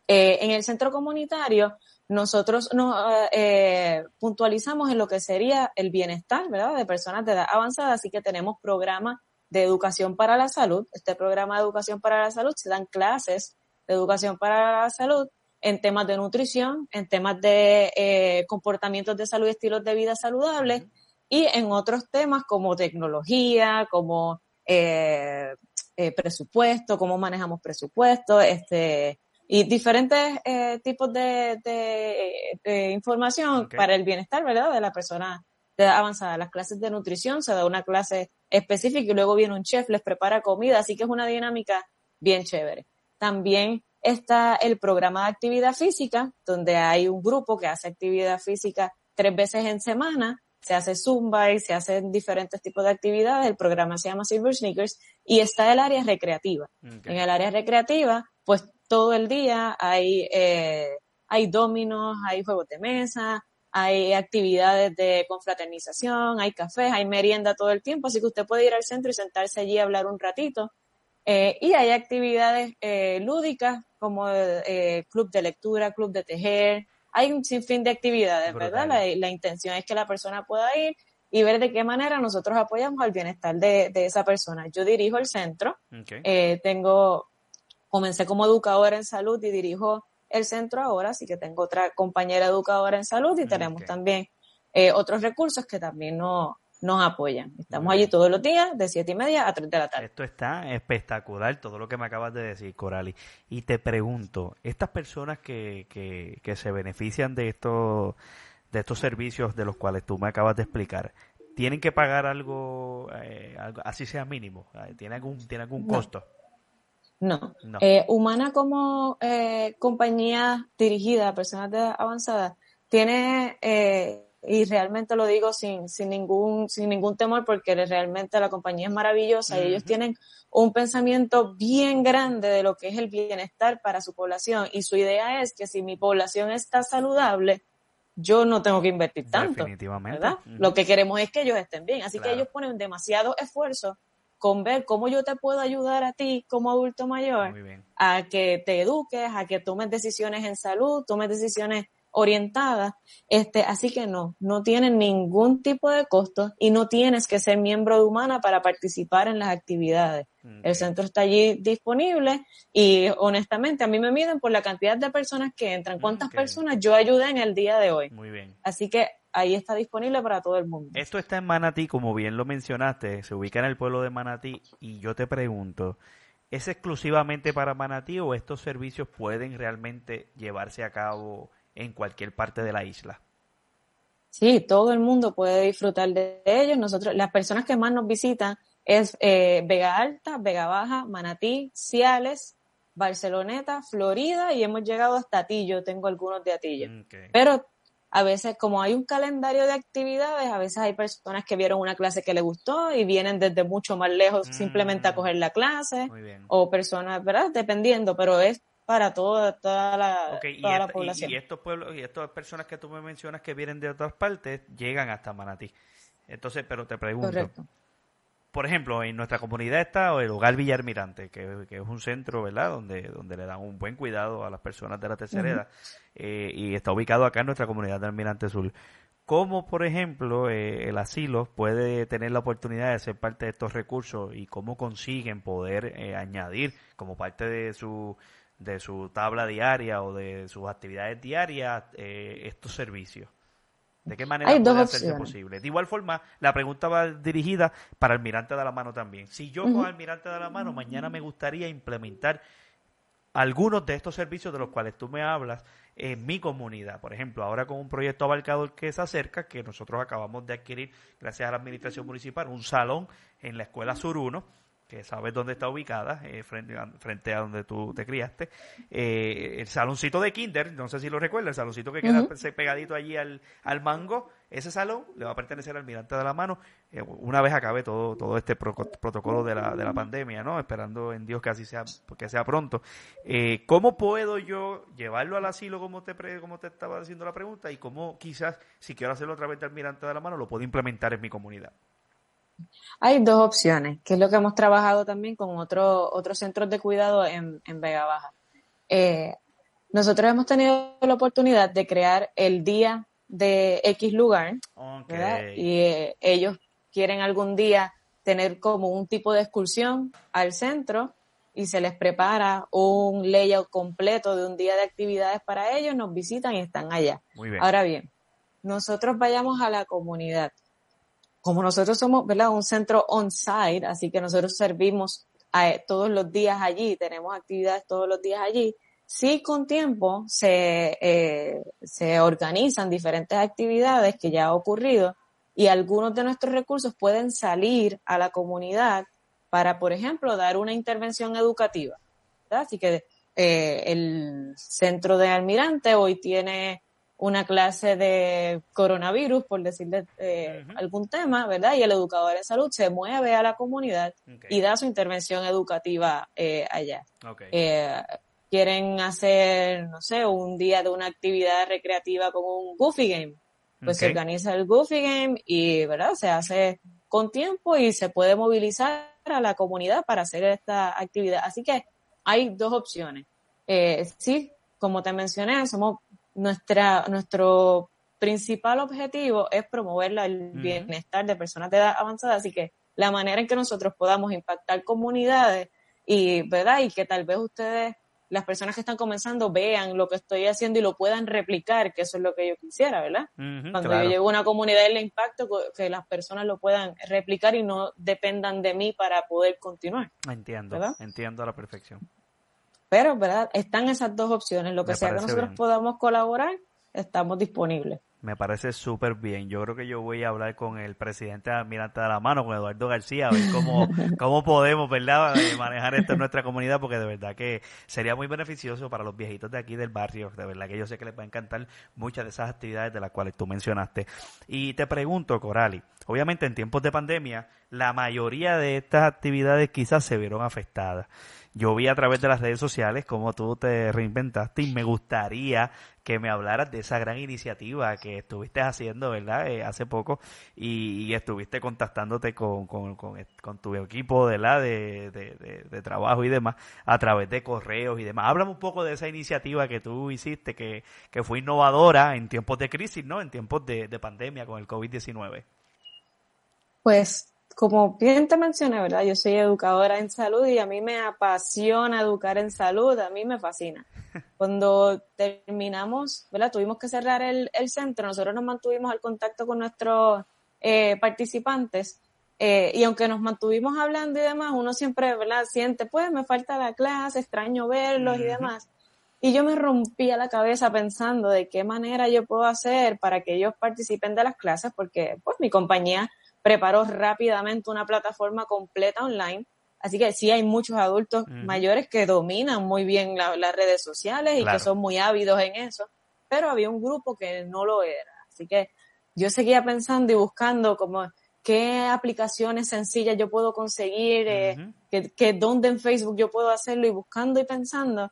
en el centro comunitario nosotros nos eh, puntualizamos en lo que sería el bienestar, ¿verdad? De personas de edad avanzada, así que tenemos programas de educación para la salud. Este programa de educación para la salud se dan clases de educación para la salud en temas de nutrición, en temas de eh, comportamientos de salud y estilos de vida saludables y en otros temas como tecnología, como eh, presupuesto, cómo manejamos presupuesto, este, y diferentes eh, tipos de, de, información para el bienestar, ¿verdad? De la persona avanzada. Las clases de nutrición se da una clase específica y luego viene un chef, les prepara comida, así que es una dinámica bien chévere. También está el programa de actividad física, donde hay un grupo que hace actividad física tres veces en semana, se hace zumba y se hacen diferentes tipos de actividades. El programa se llama Silver Sneakers y está el área recreativa. En el área recreativa, pues todo el día hay, eh, hay dominos, hay juegos de mesa, hay actividades de confraternización, hay cafés, hay merienda todo el tiempo, así que usted puede ir al centro y sentarse allí a hablar un ratito. Eh, y hay actividades eh, lúdicas como eh, club de lectura, club de tejer, hay un sinfín de actividades, ¿verdad? La, intención es que la persona pueda ir y ver de qué manera nosotros apoyamos al bienestar de, esa persona. Yo dirijo el centro, tengo, comencé como educadora en salud y dirijo el centro ahora, así que tengo otra compañera educadora en salud y tenemos también eh, otros recursos que también no, nos apoyan. Estamos allí todos los días de siete y media a 3 de la tarde. Esto está espectacular, todo lo que me acabas de decir, Corali. Y te pregunto, estas personas que, que, que se benefician de estos, de estos servicios de los cuales tú me acabas de explicar, ¿tienen que pagar algo, eh, así sea mínimo? ¿Tiene algún, ¿tiene algún costo? No. Eh, Humana como eh, compañía dirigida a personas avanzadas tiene, eh, y realmente lo digo sin, sin, ningún, sin ningún temor porque realmente la compañía es maravillosa y ellos tienen un pensamiento bien grande de lo que es el bienestar para su población y su idea es que si mi población está saludable, yo no tengo que invertir tanto. Definitivamente. ¿verdad? Lo que queremos es que ellos estén bien. Así que ellos ponen demasiado esfuerzo con ver cómo yo te puedo ayudar a ti como adulto mayor a que te eduques, a que tomes decisiones en salud, tomes decisiones orientadas. Este, así que no, no tienen ningún tipo de costo y no tienes que ser miembro de Humana para participar en las actividades. El centro está allí disponible y honestamente a mí me miden por la cantidad de personas que entran, cuántas personas yo ayudé en el día de hoy. Muy bien. Así que ahí está disponible para todo el mundo. Esto está en Manatí, como bien lo mencionaste, se ubica en el pueblo de Manatí y yo te pregunto, ¿es exclusivamente para Manatí o estos servicios pueden realmente llevarse a cabo en cualquier parte de la isla? Sí, todo el mundo puede disfrutar de ellos. Nosotros, las personas que más nos visitan es eh, Vega Alta, Vega Baja, Manatí, Ciales, Barceloneta, Florida y hemos llegado hasta Atillo. Tengo algunos de Atillo. Pero a veces como hay un calendario de actividades, a veces hay personas que vieron una clase que les gustó y vienen desde mucho más lejos simplemente a mm. coger la clase, o personas, ¿verdad? Dependiendo, pero es para toda, toda, la, la población. Y, estos pueblos y estas personas que tú me mencionas que vienen de otras partes llegan hasta Manatí. Entonces, pero te pregunto, Correcto por ejemplo, en nuestra comunidad está el Hogar Villarmirante, que, que, es un centro, ¿verdad?, donde, donde le dan un buen cuidado a las personas de la tercera edad, eh, y está ubicado acá en nuestra comunidad de Almirante Sur. ¿Cómo, por ejemplo, eh, el asilo puede tener la oportunidad de ser parte de estos recursos y cómo consiguen poder eh, añadir como parte de su de su tabla diaria o de sus actividades diarias estos servicios? ¿De qué manera puede hacerse posible? De igual forma, la pregunta va dirigida para Almirante de la Mano también. Si yo con Almirante de la Mano mañana me gustaría implementar algunos de estos servicios de los cuales tú me hablas en mi comunidad. Por ejemplo, ahora con un proyecto abarcador que se acerca, que nosotros acabamos de adquirir gracias a la Administración Municipal, un salón en la Escuela Sur 1, que sabes dónde está ubicada, eh, frente, a, frente a donde tú te criaste. Eh, el saloncito de Kinder, no sé si lo recuerdas, el saloncito que queda pegadito allí al, al mango, ese salón le va a pertenecer al mirante de la mano eh, una vez acabe todo, todo este protocolo de la, de la pandemia, ¿no? Esperando en Dios que así sea, que sea pronto. ¿Cómo puedo yo llevarlo al asilo como te, como te estaba haciendo la pregunta y cómo quizás, si quiero hacerlo a través del mirante de la mano, lo puedo implementar en mi comunidad? Hay dos opciones, que es lo que hemos trabajado también con otro, otros centros de cuidado en, Vega Baja. Eh, nosotros hemos tenido la oportunidad de crear el día de X lugar, y eh, ellos quieren algún día tener como un tipo de excursión al centro y se les prepara un layout completo de un día de actividades para ellos, nos visitan y están allá. Ahora bien, nosotros vayamos a la comunidad como nosotros somos, ¿verdad? Un centro on-site, así que nosotros servimos todos los días allí, tenemos actividades todos los días allí. Sí, con tiempo se, eh, se organizan diferentes actividades que ya ha ocurrido y algunos de nuestros recursos pueden salir a la comunidad para, por ejemplo, dar una intervención educativa. Así que eh, el centro de Almirante hoy tiene una clase de coronavirus, por decirle eh, algún tema, ¿verdad? Y el educador de salud se mueve a la comunidad y da su intervención educativa eh, allá. Eh, quieren hacer, no sé, un día de una actividad recreativa como un Goofy Game. Pues se organiza el Goofy Game y, ¿verdad? Se hace con tiempo y se puede movilizar a la comunidad para hacer esta actividad. Así que hay dos opciones. sí, como te mencioné, somos nuestra, nuestro principal objetivo es promover el bienestar de personas de edad avanzada, así que la manera en que nosotros podamos impactar comunidades y, ¿verdad? Y que tal vez ustedes, las personas que están comenzando, vean lo que estoy haciendo y lo puedan replicar, que eso es lo que yo quisiera, ¿verdad? Cuando yo llego a una comunidad y le impacto, que las personas lo puedan replicar y no dependan de mí para poder continuar. Entiendo, entiendo a la perfección. Pero, ¿verdad? Están esas dos opciones. Lo que sea que nosotros podamos colaborar, estamos disponibles. Me parece súper bien. Yo creo que yo voy a hablar con el presidente Almirante de la Mano, con Eduardo García, a ver cómo, cómo podemos, ¿verdad?, eh, manejar esto en nuestra comunidad, porque de verdad que sería muy beneficioso para los viejitos de aquí del barrio. De verdad que yo sé que les va a encantar muchas de esas actividades de las cuales tú mencionaste. Y te pregunto, Corali, obviamente en tiempos de pandemia, la mayoría de estas actividades quizás se vieron afectadas yo vi a través de las redes sociales cómo tú te reinventaste y me gustaría que me hablaras de esa gran iniciativa que estuviste haciendo, ¿verdad? Eh, hace poco y, estuviste contactándote con, con, con, tu equipo, ¿verdad? De, de, de, trabajo y demás a través de correos y demás. Háblame un poco de esa iniciativa que tú hiciste que, que fue innovadora en tiempos de crisis, ¿no? En tiempos de, de pandemia con el COVID-19. Pues como bien te mencioné, ¿verdad? Yo soy educadora en salud y a mí me apasiona educar en salud, a mí me fascina. Cuando terminamos, ¿verdad? Tuvimos que cerrar el, centro, nosotros nos mantuvimos al contacto con nuestros eh, participantes eh, y aunque nos mantuvimos hablando y demás, uno siempre, ¿verdad? Siente, pues me falta la clase, extraño verlos y demás. Y yo me rompía la cabeza pensando de qué manera yo puedo hacer para que ellos participen de las clases, porque pues mi compañía preparó rápidamente una plataforma completa online. Así que sí hay muchos adultos mayores que dominan muy bien las redes sociales y que son muy ávidos en eso, pero había un grupo que no lo era. Así que yo seguía pensando y buscando como qué aplicaciones sencillas yo puedo conseguir, eh, que, dónde en Facebook yo puedo hacerlo y buscando y pensando.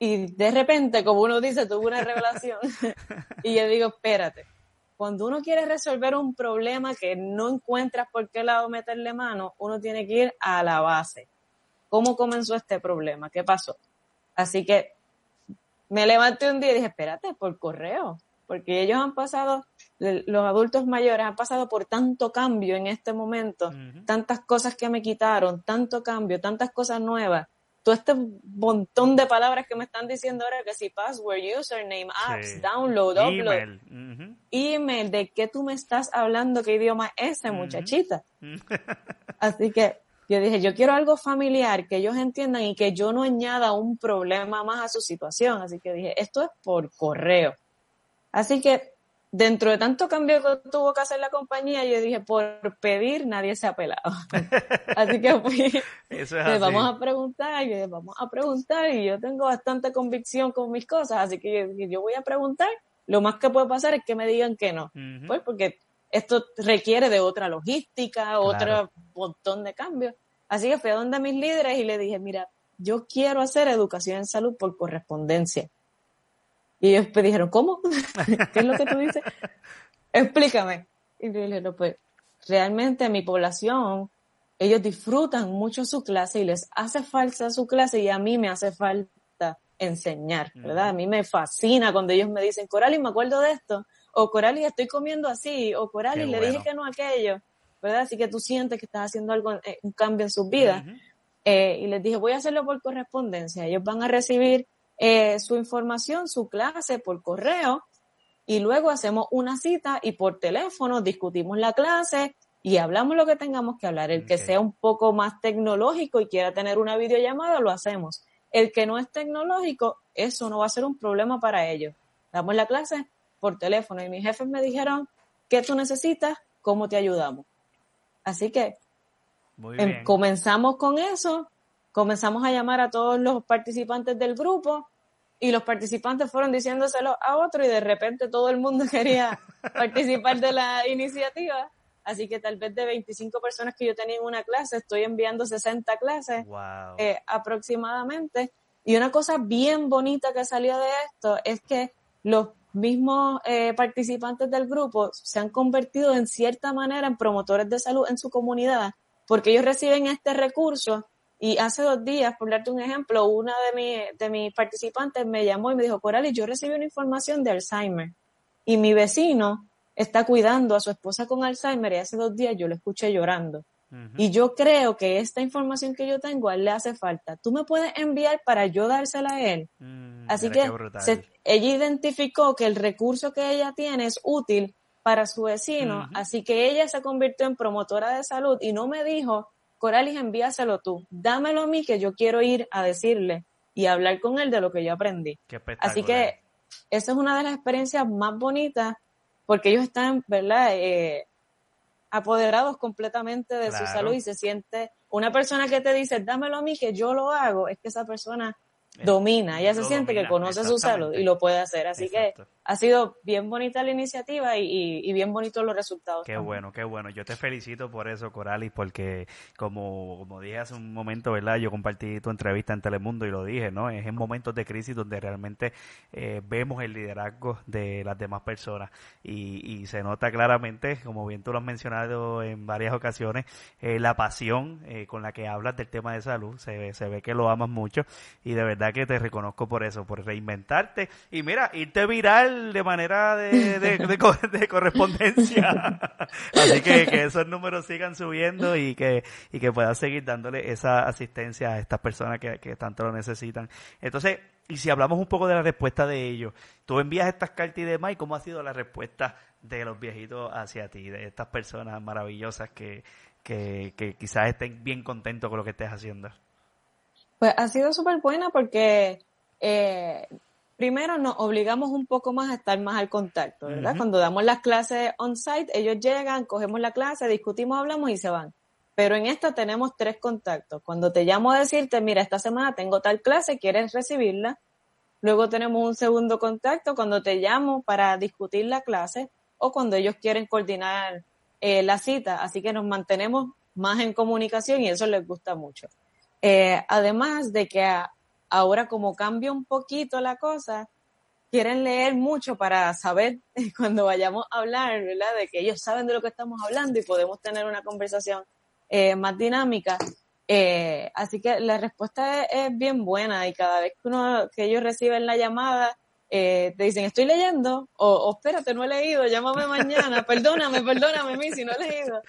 Y de repente, como uno dice, tuve una revelación y yo digo, espérate, cuando uno quiere resolver un problema que no encuentras por qué lado meterle mano, uno tiene que ir a la base. ¿Cómo comenzó este problema? ¿Qué pasó? Así que me levanté un día y dije, espérate, por correo, porque ellos han pasado, los adultos mayores han pasado por tanto cambio en este momento, tantas cosas que me quitaron, tanto cambio, tantas cosas nuevas, todo este montón de palabras que me están diciendo ahora, que si password, username, apps, download, upload, email. ¿de qué tú me estás hablando? ¿Qué idioma es ese, muchachita? Así que yo dije, yo quiero algo familiar, que ellos entiendan y que yo no añada un problema más a su situación. Así que dije, esto es por correo. Así que dentro de tanto cambio que tuvo que hacer la compañía, yo dije, por pedir nadie se ha pelado. así que fui, Eso es vamos a preguntar, y vamos a preguntar, y yo tengo bastante convicción con mis cosas, así que yo, voy a preguntar, lo más que puede pasar es que me digan que no, pues porque esto requiere de otra logística, otro montón de cambios. Así que fui a donde mis líderes y le dije, mira, yo quiero hacer educación en salud por correspondencia. Y ellos me dijeron, ¿cómo? ¿Qué es lo que tú dices? Explícame. Y yo dije, no, pues realmente mi población, ellos disfrutan mucho su clase y les hace falta su clase y a mí me hace falta enseñar, ¿verdad? A mí me fascina cuando ellos me dicen, Corali, me acuerdo de esto, o Corali, estoy comiendo así, o Corali, le dije que no aquello, ¿verdad? Así que tú sientes que estás haciendo algo, eh, un cambio en sus vidas. Eh, y les dije, voy a hacerlo por correspondencia. Ellos van a recibir eh, su información, su clase por correo y luego hacemos una cita y por teléfono discutimos la clase y hablamos lo que tengamos que hablar. El que sea un poco más tecnológico y quiera tener una videollamada, lo hacemos. El que no es tecnológico, eso no va a ser un problema para ellos. Damos la clase por teléfono y mis jefes me dijeron, ¿qué tú necesitas? ¿Cómo te ayudamos? Así que em, comenzamos con eso comenzamos a llamar a todos los participantes del grupo y los participantes fueron diciéndoselo a otro y de repente todo el mundo quería participar de la iniciativa. Así que tal vez de 25 personas que yo tenía en una clase, estoy enviando 60 clases eh, aproximadamente. Y una cosa bien bonita que salió de esto es que los mismos eh, participantes del grupo se han convertido en cierta manera en promotores de salud en su comunidad, porque ellos reciben este recurso y hace dos días, por darte un ejemplo, una de, de mis participantes me llamó y me dijo, Corali, yo recibí una información de Alzheimer y mi vecino está cuidando a su esposa con Alzheimer y hace dos días yo le escuché llorando. Y yo creo que esta información que yo tengo a él le hace falta. Tú me puedes enviar para yo dársela a él. Mm, Así que ella identificó que el recurso que ella tiene es útil para su vecino. Así que ella se convirtió en promotora de salud y no me dijo, Coralis, envíaselo tú. Dámelo a mí que yo quiero ir a decirle y hablar con él de lo que yo aprendí. Así que esa es una de las experiencias más bonitas porque ellos están, ¿verdad? Eh, apoderados completamente de su salud y se siente una persona que te dice, dámelo a mí que yo lo hago, es que esa persona domina, ella se siente que conoce su salud y lo puede hacer. Así que ha sido bien bonita la iniciativa y, bien bonitos los resultados. Qué bueno, qué bueno. Yo te felicito por eso, Coralis, porque como, como dije hace un momento, ¿verdad? Yo compartí tu entrevista en Telemundo y lo dije, ¿no? Es en momentos de crisis donde realmente eh, vemos el liderazgo de las demás personas y, y, se nota claramente, como bien tú lo has mencionado en varias ocasiones, eh, la pasión eh, con la que hablas del tema de salud. Se, se ve que lo amas mucho y de verdad que te reconozco por eso, por reinventarte y mira, irte viral de manera de, de, correspondencia. Así que que esos números sigan subiendo y que, y que puedas seguir dándole esa asistencia a estas personas que, que tanto lo necesitan. Entonces, y si hablamos un poco de la respuesta de ellos, tú envías estas cartas y demás, ¿y cómo ha sido la respuesta de los viejitos hacia ti, de estas personas maravillosas que, que, que quizás estén bien contentos con lo que estés haciendo? Pues ha sido súper buena porque eh, primero nos obligamos un poco más a estar más al contacto, ¿verdad? Cuando damos las clases on-site, ellos llegan, cogemos la clase, discutimos, hablamos y se van. Pero en esta tenemos tres contactos. Cuando te llamo a decirte, mira, esta semana tengo tal clase, ¿quieres recibirla? Luego tenemos un segundo contacto cuando te llamo para discutir la clase o cuando ellos quieren coordinar eh, la cita. Así que nos mantenemos más en comunicación y eso les gusta mucho. Eh, además de que a, Ahora como cambia un poquito la cosa, quieren leer mucho para saber cuando vayamos a hablar, ¿verdad? De que ellos saben de lo que estamos hablando y podemos tener una conversación eh, más dinámica. Eh, así que la respuesta es, bien buena y cada vez que uno, que ellos reciben la llamada, eh, te dicen, estoy leyendo, o, espérate, no he leído, llámame mañana, perdóname, perdóname a mí si no he leído.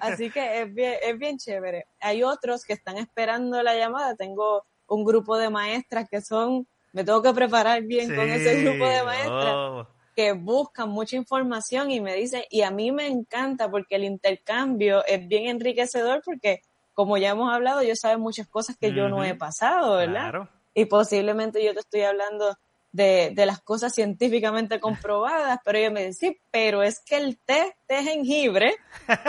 Así que es bien, es bien chévere. Hay otros que están esperando la llamada, tengo un grupo de maestras que son, me tengo que preparar bien con ese grupo de maestras. Oh. que buscan mucha información y me dicen, y a mí me encanta porque el intercambio es bien enriquecedor porque, como ya hemos hablado, ellos saben muchas cosas que yo no he pasado, ¿verdad? Y posiblemente yo te estoy hablando de, de, las cosas científicamente comprobadas, pero ellos me dicen, sí, pero es que el té, té jengibre,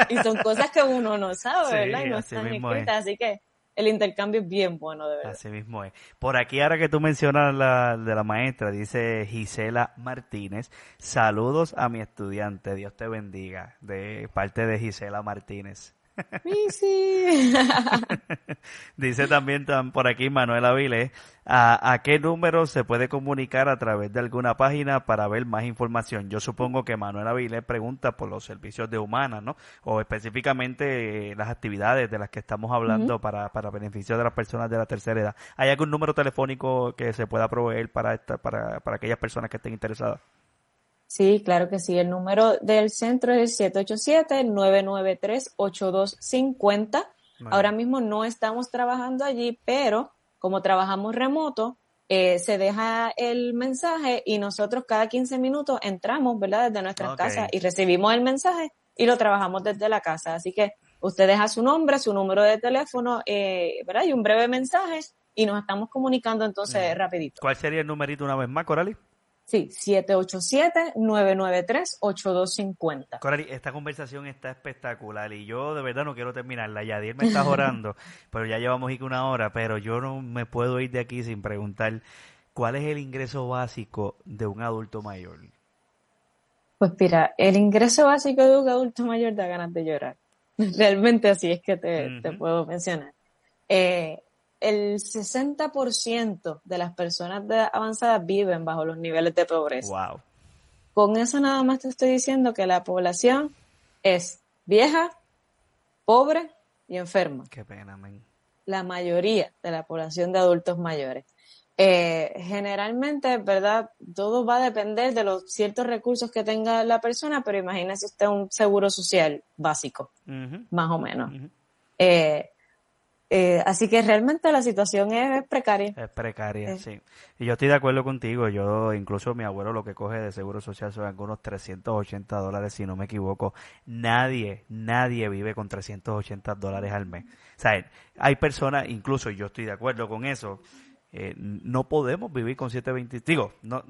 y son cosas que uno no sabe, ¿verdad? Y no están escritas, así que el intercambio es bien bueno, de verdad. Así mismo es. Por aquí, ahora que tú mencionas la, de la maestra, dice Gisela Martínez, saludos a mi estudiante, Dios te bendiga, de parte de Gisela Martínez. Sí, Dice también por aquí Manuel Avilés, ¿a, ¿a qué número se puede comunicar a través de alguna página para ver más información? Yo supongo que Manuel Avilés pregunta por los servicios de humanas, ¿no? O específicamente eh, las actividades de las que estamos hablando para, para beneficio de las personas de la tercera edad. ¿Hay algún número telefónico que se pueda proveer para, esta, para, para aquellas personas que estén interesadas? Sí, claro que sí. El número del centro es el 787-993-8250. Ahora mismo no estamos trabajando allí, pero como trabajamos remoto, eh, se deja el mensaje y nosotros cada 15 minutos entramos, ¿verdad? Desde nuestras casas y recibimos el mensaje y lo trabajamos desde la casa. Así que usted deja su nombre, su número de teléfono, eh, ¿verdad? Y un breve mensaje y nos estamos comunicando entonces rapidito. ¿Cuál sería el numerito una vez más, Corali? Sí, 787-993-8250. Corari, esta conversación está espectacular y yo de verdad no quiero terminarla. Yadir me está orando, pero ya llevamos una hora, pero yo no me puedo ir de aquí sin preguntar ¿cuál es el ingreso básico de un adulto mayor? Pues mira, el ingreso básico de un adulto mayor da ganas de llorar. Realmente así es que te, te puedo mencionar. Eh, el 60% de las personas de avanzada viven bajo los niveles de pobreza. Wow. Con eso nada más te estoy diciendo que la población es vieja, pobre y enferma. Qué pena. La mayoría de la población de adultos mayores. Eh, generalmente, ¿verdad? Todo va a depender de los ciertos recursos que tenga la persona, pero imagínese usted un seguro social básico, más o menos. eh, eh, así que realmente la situación es, precaria. Es precaria, sí. Y yo estoy de acuerdo contigo. Yo, incluso mi abuelo lo que coge de seguro social son algunos 380 dólares, si no me equivoco. Nadie, nadie vive con 380 dólares al mes. O sea, hay personas, incluso yo estoy de acuerdo con eso. Eh, no podemos vivir con 725. Digo, no,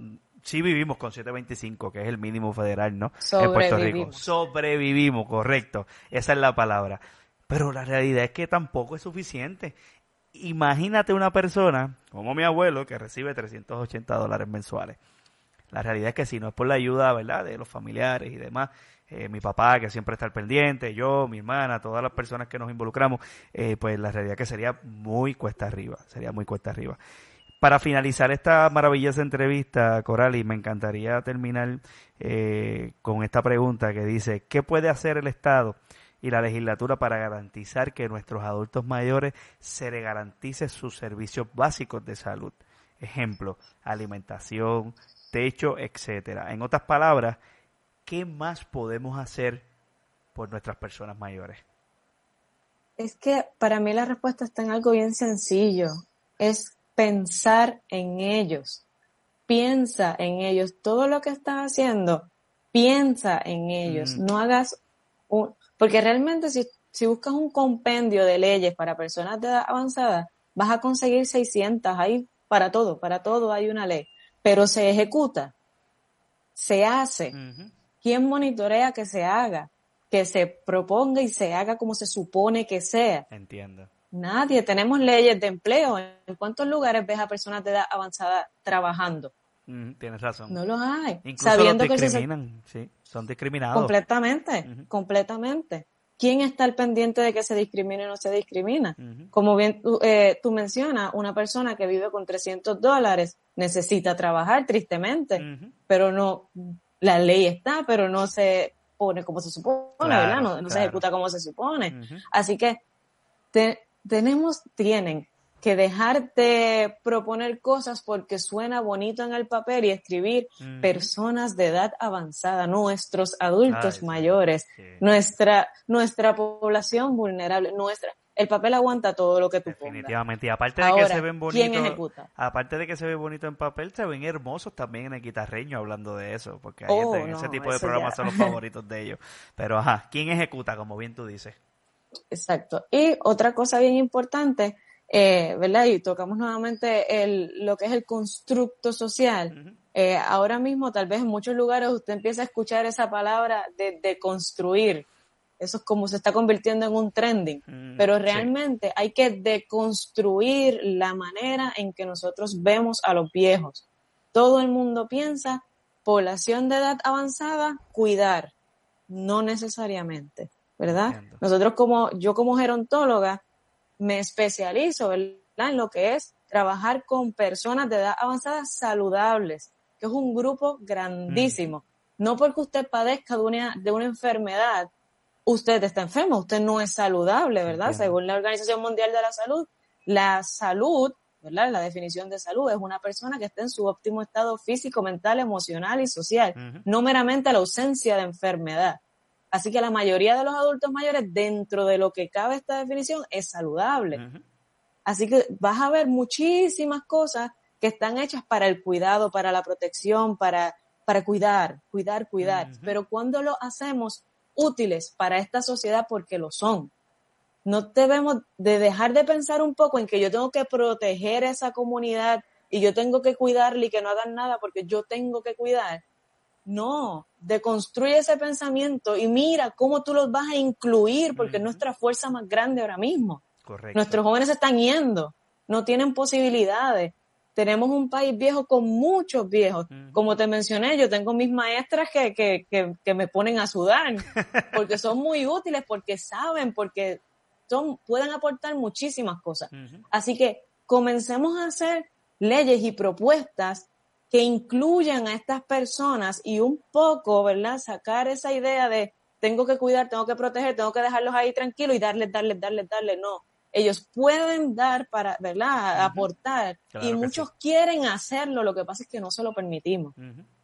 sí vivimos con 725, que es el mínimo federal, ¿no? En Puerto Rico. Sobrevivimos, correcto. Esa es la palabra. Pero la realidad es que tampoco es suficiente. Imagínate una persona como mi abuelo que recibe 380 dólares mensuales. La realidad es que si no es por la ayuda, ¿verdad?, de los familiares y demás, eh, mi papá que siempre está al pendiente, yo, mi hermana, todas las personas que nos involucramos, eh, pues la realidad es que sería muy cuesta arriba, sería muy cuesta arriba. Para finalizar esta maravillosa entrevista, Coral, y me encantaría terminar eh, con esta pregunta que dice, ¿qué puede hacer el Estado y la legislatura para garantizar que nuestros adultos mayores se le garantice sus servicios básicos de salud. Ejemplo, alimentación, techo, etcétera. En otras palabras, ¿qué más podemos hacer por nuestras personas mayores? Es que para mí la respuesta está en algo bien sencillo. Es pensar en ellos. Piensa en ellos. Todo lo que estás haciendo, piensa en ellos. Mm. No hagas un, porque realmente si, si buscas un compendio de leyes para personas de edad avanzada, vas a conseguir 600. Hay para todo, para todo hay una ley. Pero se ejecuta, se hace. ¿Quién monitorea que se haga? Que se proponga y se haga como se supone que sea. Entiendo. Nadie. Tenemos leyes de empleo. ¿En cuántos lugares ves a personas de edad avanzada trabajando? Tienes razón. No los hay. Incluso Sabiendo los discriminan, que sí, son discriminados. Completamente, completamente. ¿Quién está al pendiente de que se discrimine o no se discrimina? Como bien eh, tú mencionas, una persona que vive con 300 dólares necesita trabajar tristemente, pero no, la ley está, pero no se pone como se supone, ¿verdad? No, se ejecuta como se supone. Así que tenemos, tienen que dejar de proponer cosas porque suena bonito en el papel y escribir personas de edad avanzada, nuestros adultos mayores, nuestra, nuestra población vulnerable, nuestra, el papel aguanta todo lo que tú Definitivamente. Y aparte de que se ven bonitos. Aparte de que se ve bonito en papel, se ven hermosos también en el guitarreño hablando de eso. Porque oh, ese tipo de programas son los favoritos de ellos. Pero ajá, ¿quién ejecuta? Como bien tú dices. Exacto. Y otra cosa bien importante eh, ¿verdad? Y tocamos nuevamente el, lo que es el constructo social. eh, ahora mismo, tal vez en muchos lugares usted empieza a escuchar esa palabra de, de construir. Eso es como se está convirtiendo en un trending. Mm, Pero realmente hay que deconstruir la manera en que nosotros vemos a los viejos. Todo el mundo piensa, población de edad avanzada, cuidar. No necesariamente, ¿verdad? Nosotros como, yo como gerontóloga, me especializo en lo que es trabajar con personas de edad avanzada saludables, que es un grupo grandísimo. No porque usted padezca de una, de una enfermedad, usted está enfermo, usted no es saludable, ¿verdad? Según la Organización Mundial de la Salud, la salud, ¿verdad? La definición de salud es una persona que está en su óptimo estado físico, mental, emocional y social, no meramente la ausencia de enfermedad. Así que la mayoría de los adultos mayores, dentro de lo que cabe esta definición, es saludable. Así que vas a ver muchísimas cosas que están hechas para el cuidado, para la protección, para, para cuidar, cuidar, cuidar. Pero cuando lo hacemos útiles para esta sociedad, porque lo son. No debemos de dejar de pensar un poco en que yo tengo que proteger a esa comunidad y yo tengo que cuidarle y que no hagan nada porque yo tengo que cuidar no, deconstruye ese pensamiento y mira cómo tú los vas a incluir, porque es nuestra fuerza más grande ahora mismo. Nuestros jóvenes se están yendo, no tienen posibilidades. tenemos un país viejo con muchos viejos. Como te mencioné, yo tengo mis maestras que, que, que, me ponen a sudar, porque son muy útiles, porque saben, porque son, pueden aportar muchísimas cosas. Así que comencemos a hacer leyes y propuestas que incluyan a estas personas y un poco, ¿verdad? Sacar esa idea de tengo que cuidar, tengo que proteger, tengo que dejarlos ahí tranquilos y darles, darles, darles, darles. No, ellos pueden dar para, ¿verdad? Aportar y muchos quieren hacerlo, lo que pasa es que no se lo permitimos.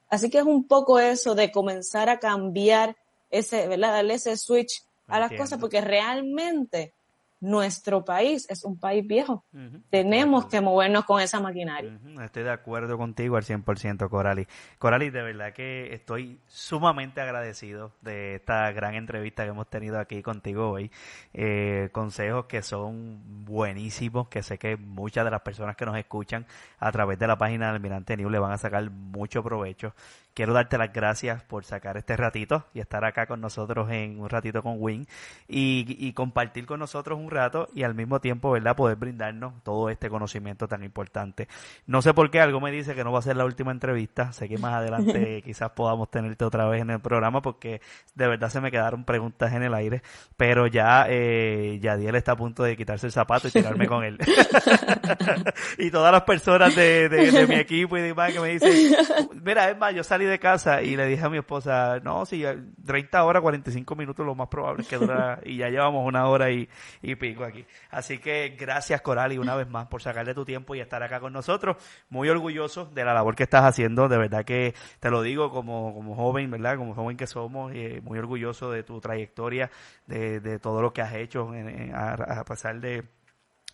Así que es un poco eso de comenzar a cambiar ese, ¿verdad? Darle ese switch a las cosas porque realmente nuestro país es un país viejo. Tenemos que movernos con esa maquinaria. Estoy de acuerdo contigo al 100%, Corali. Corali, de verdad que estoy sumamente agradecido de esta gran entrevista que hemos tenido aquí contigo hoy. Eh, consejos que son buenísimos, que sé que muchas de las personas que nos escuchan a través de la página del Almirante New le van a sacar mucho provecho. Quiero darte las gracias por sacar este ratito y estar acá con nosotros en un ratito con Win y, y compartir con nosotros un rato y al mismo tiempo, ¿verdad?, poder brindarnos todo este conocimiento tan importante. No sé por qué algo me dice que no va a ser la última entrevista. Sé que más adelante quizás podamos tenerte otra vez en el programa porque de verdad se me quedaron preguntas en el aire. Pero ya eh, Yadiel está a punto de quitarse el zapato y tirarme con él. y todas las personas de, de, mi equipo y demás que me dicen, mira, es más, yo salí de casa y le dije a mi esposa, no, si 30 horas, 45 minutos lo más probable es que dura y ya llevamos una hora y, y pico aquí. Así que gracias Coral y una vez más por sacarle tu tiempo y estar acá con nosotros. Muy orgulloso de la labor que estás haciendo, de verdad que te lo digo como, como joven, ¿verdad? Como joven que somos, eh, muy orgulloso de tu trayectoria, de, de todo lo que has hecho a pasar de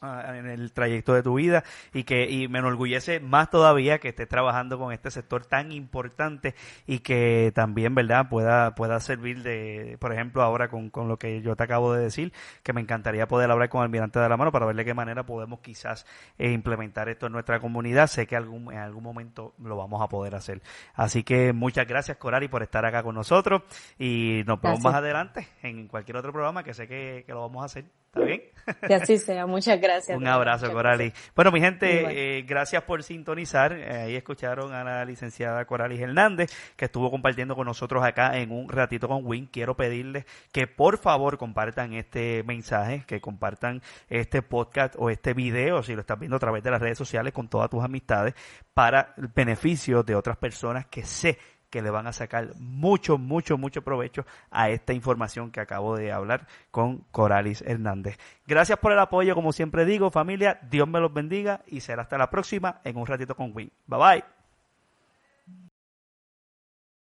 en el trayecto de tu vida y que y me enorgullece más todavía que estés trabajando con este sector tan importante y que también verdad pueda pueda servir de por ejemplo ahora con, con lo que yo te acabo de decir que me encantaría poder hablar con Almirante de la Mano para ver de qué manera podemos quizás eh, implementar esto en nuestra comunidad. Sé que algún, en algún momento lo vamos a poder hacer. Así que muchas gracias Corari por estar acá con nosotros y nos vemos más adelante en cualquier otro programa que sé que, que lo vamos a hacer. ¿está bien? Que así sea muchas gracias un abrazo, Corali. Bueno, mi gente, eh, gracias por sintonizar. Eh, ahí escucharon a la licenciada Coralis Hernández, que estuvo compartiendo con nosotros acá en un ratito con Win. Quiero pedirles que por favor compartan este mensaje, que compartan este podcast o este video, si lo estás viendo a través de las redes sociales, con todas tus amistades, para el beneficio de otras personas que sé que le van a sacar mucho, mucho, mucho provecho a esta información que acabo de hablar con Coralis Hernández. Gracias por el apoyo, como siempre digo, familia, Dios me los bendiga y será hasta la próxima en un ratito con Win. Bye bye.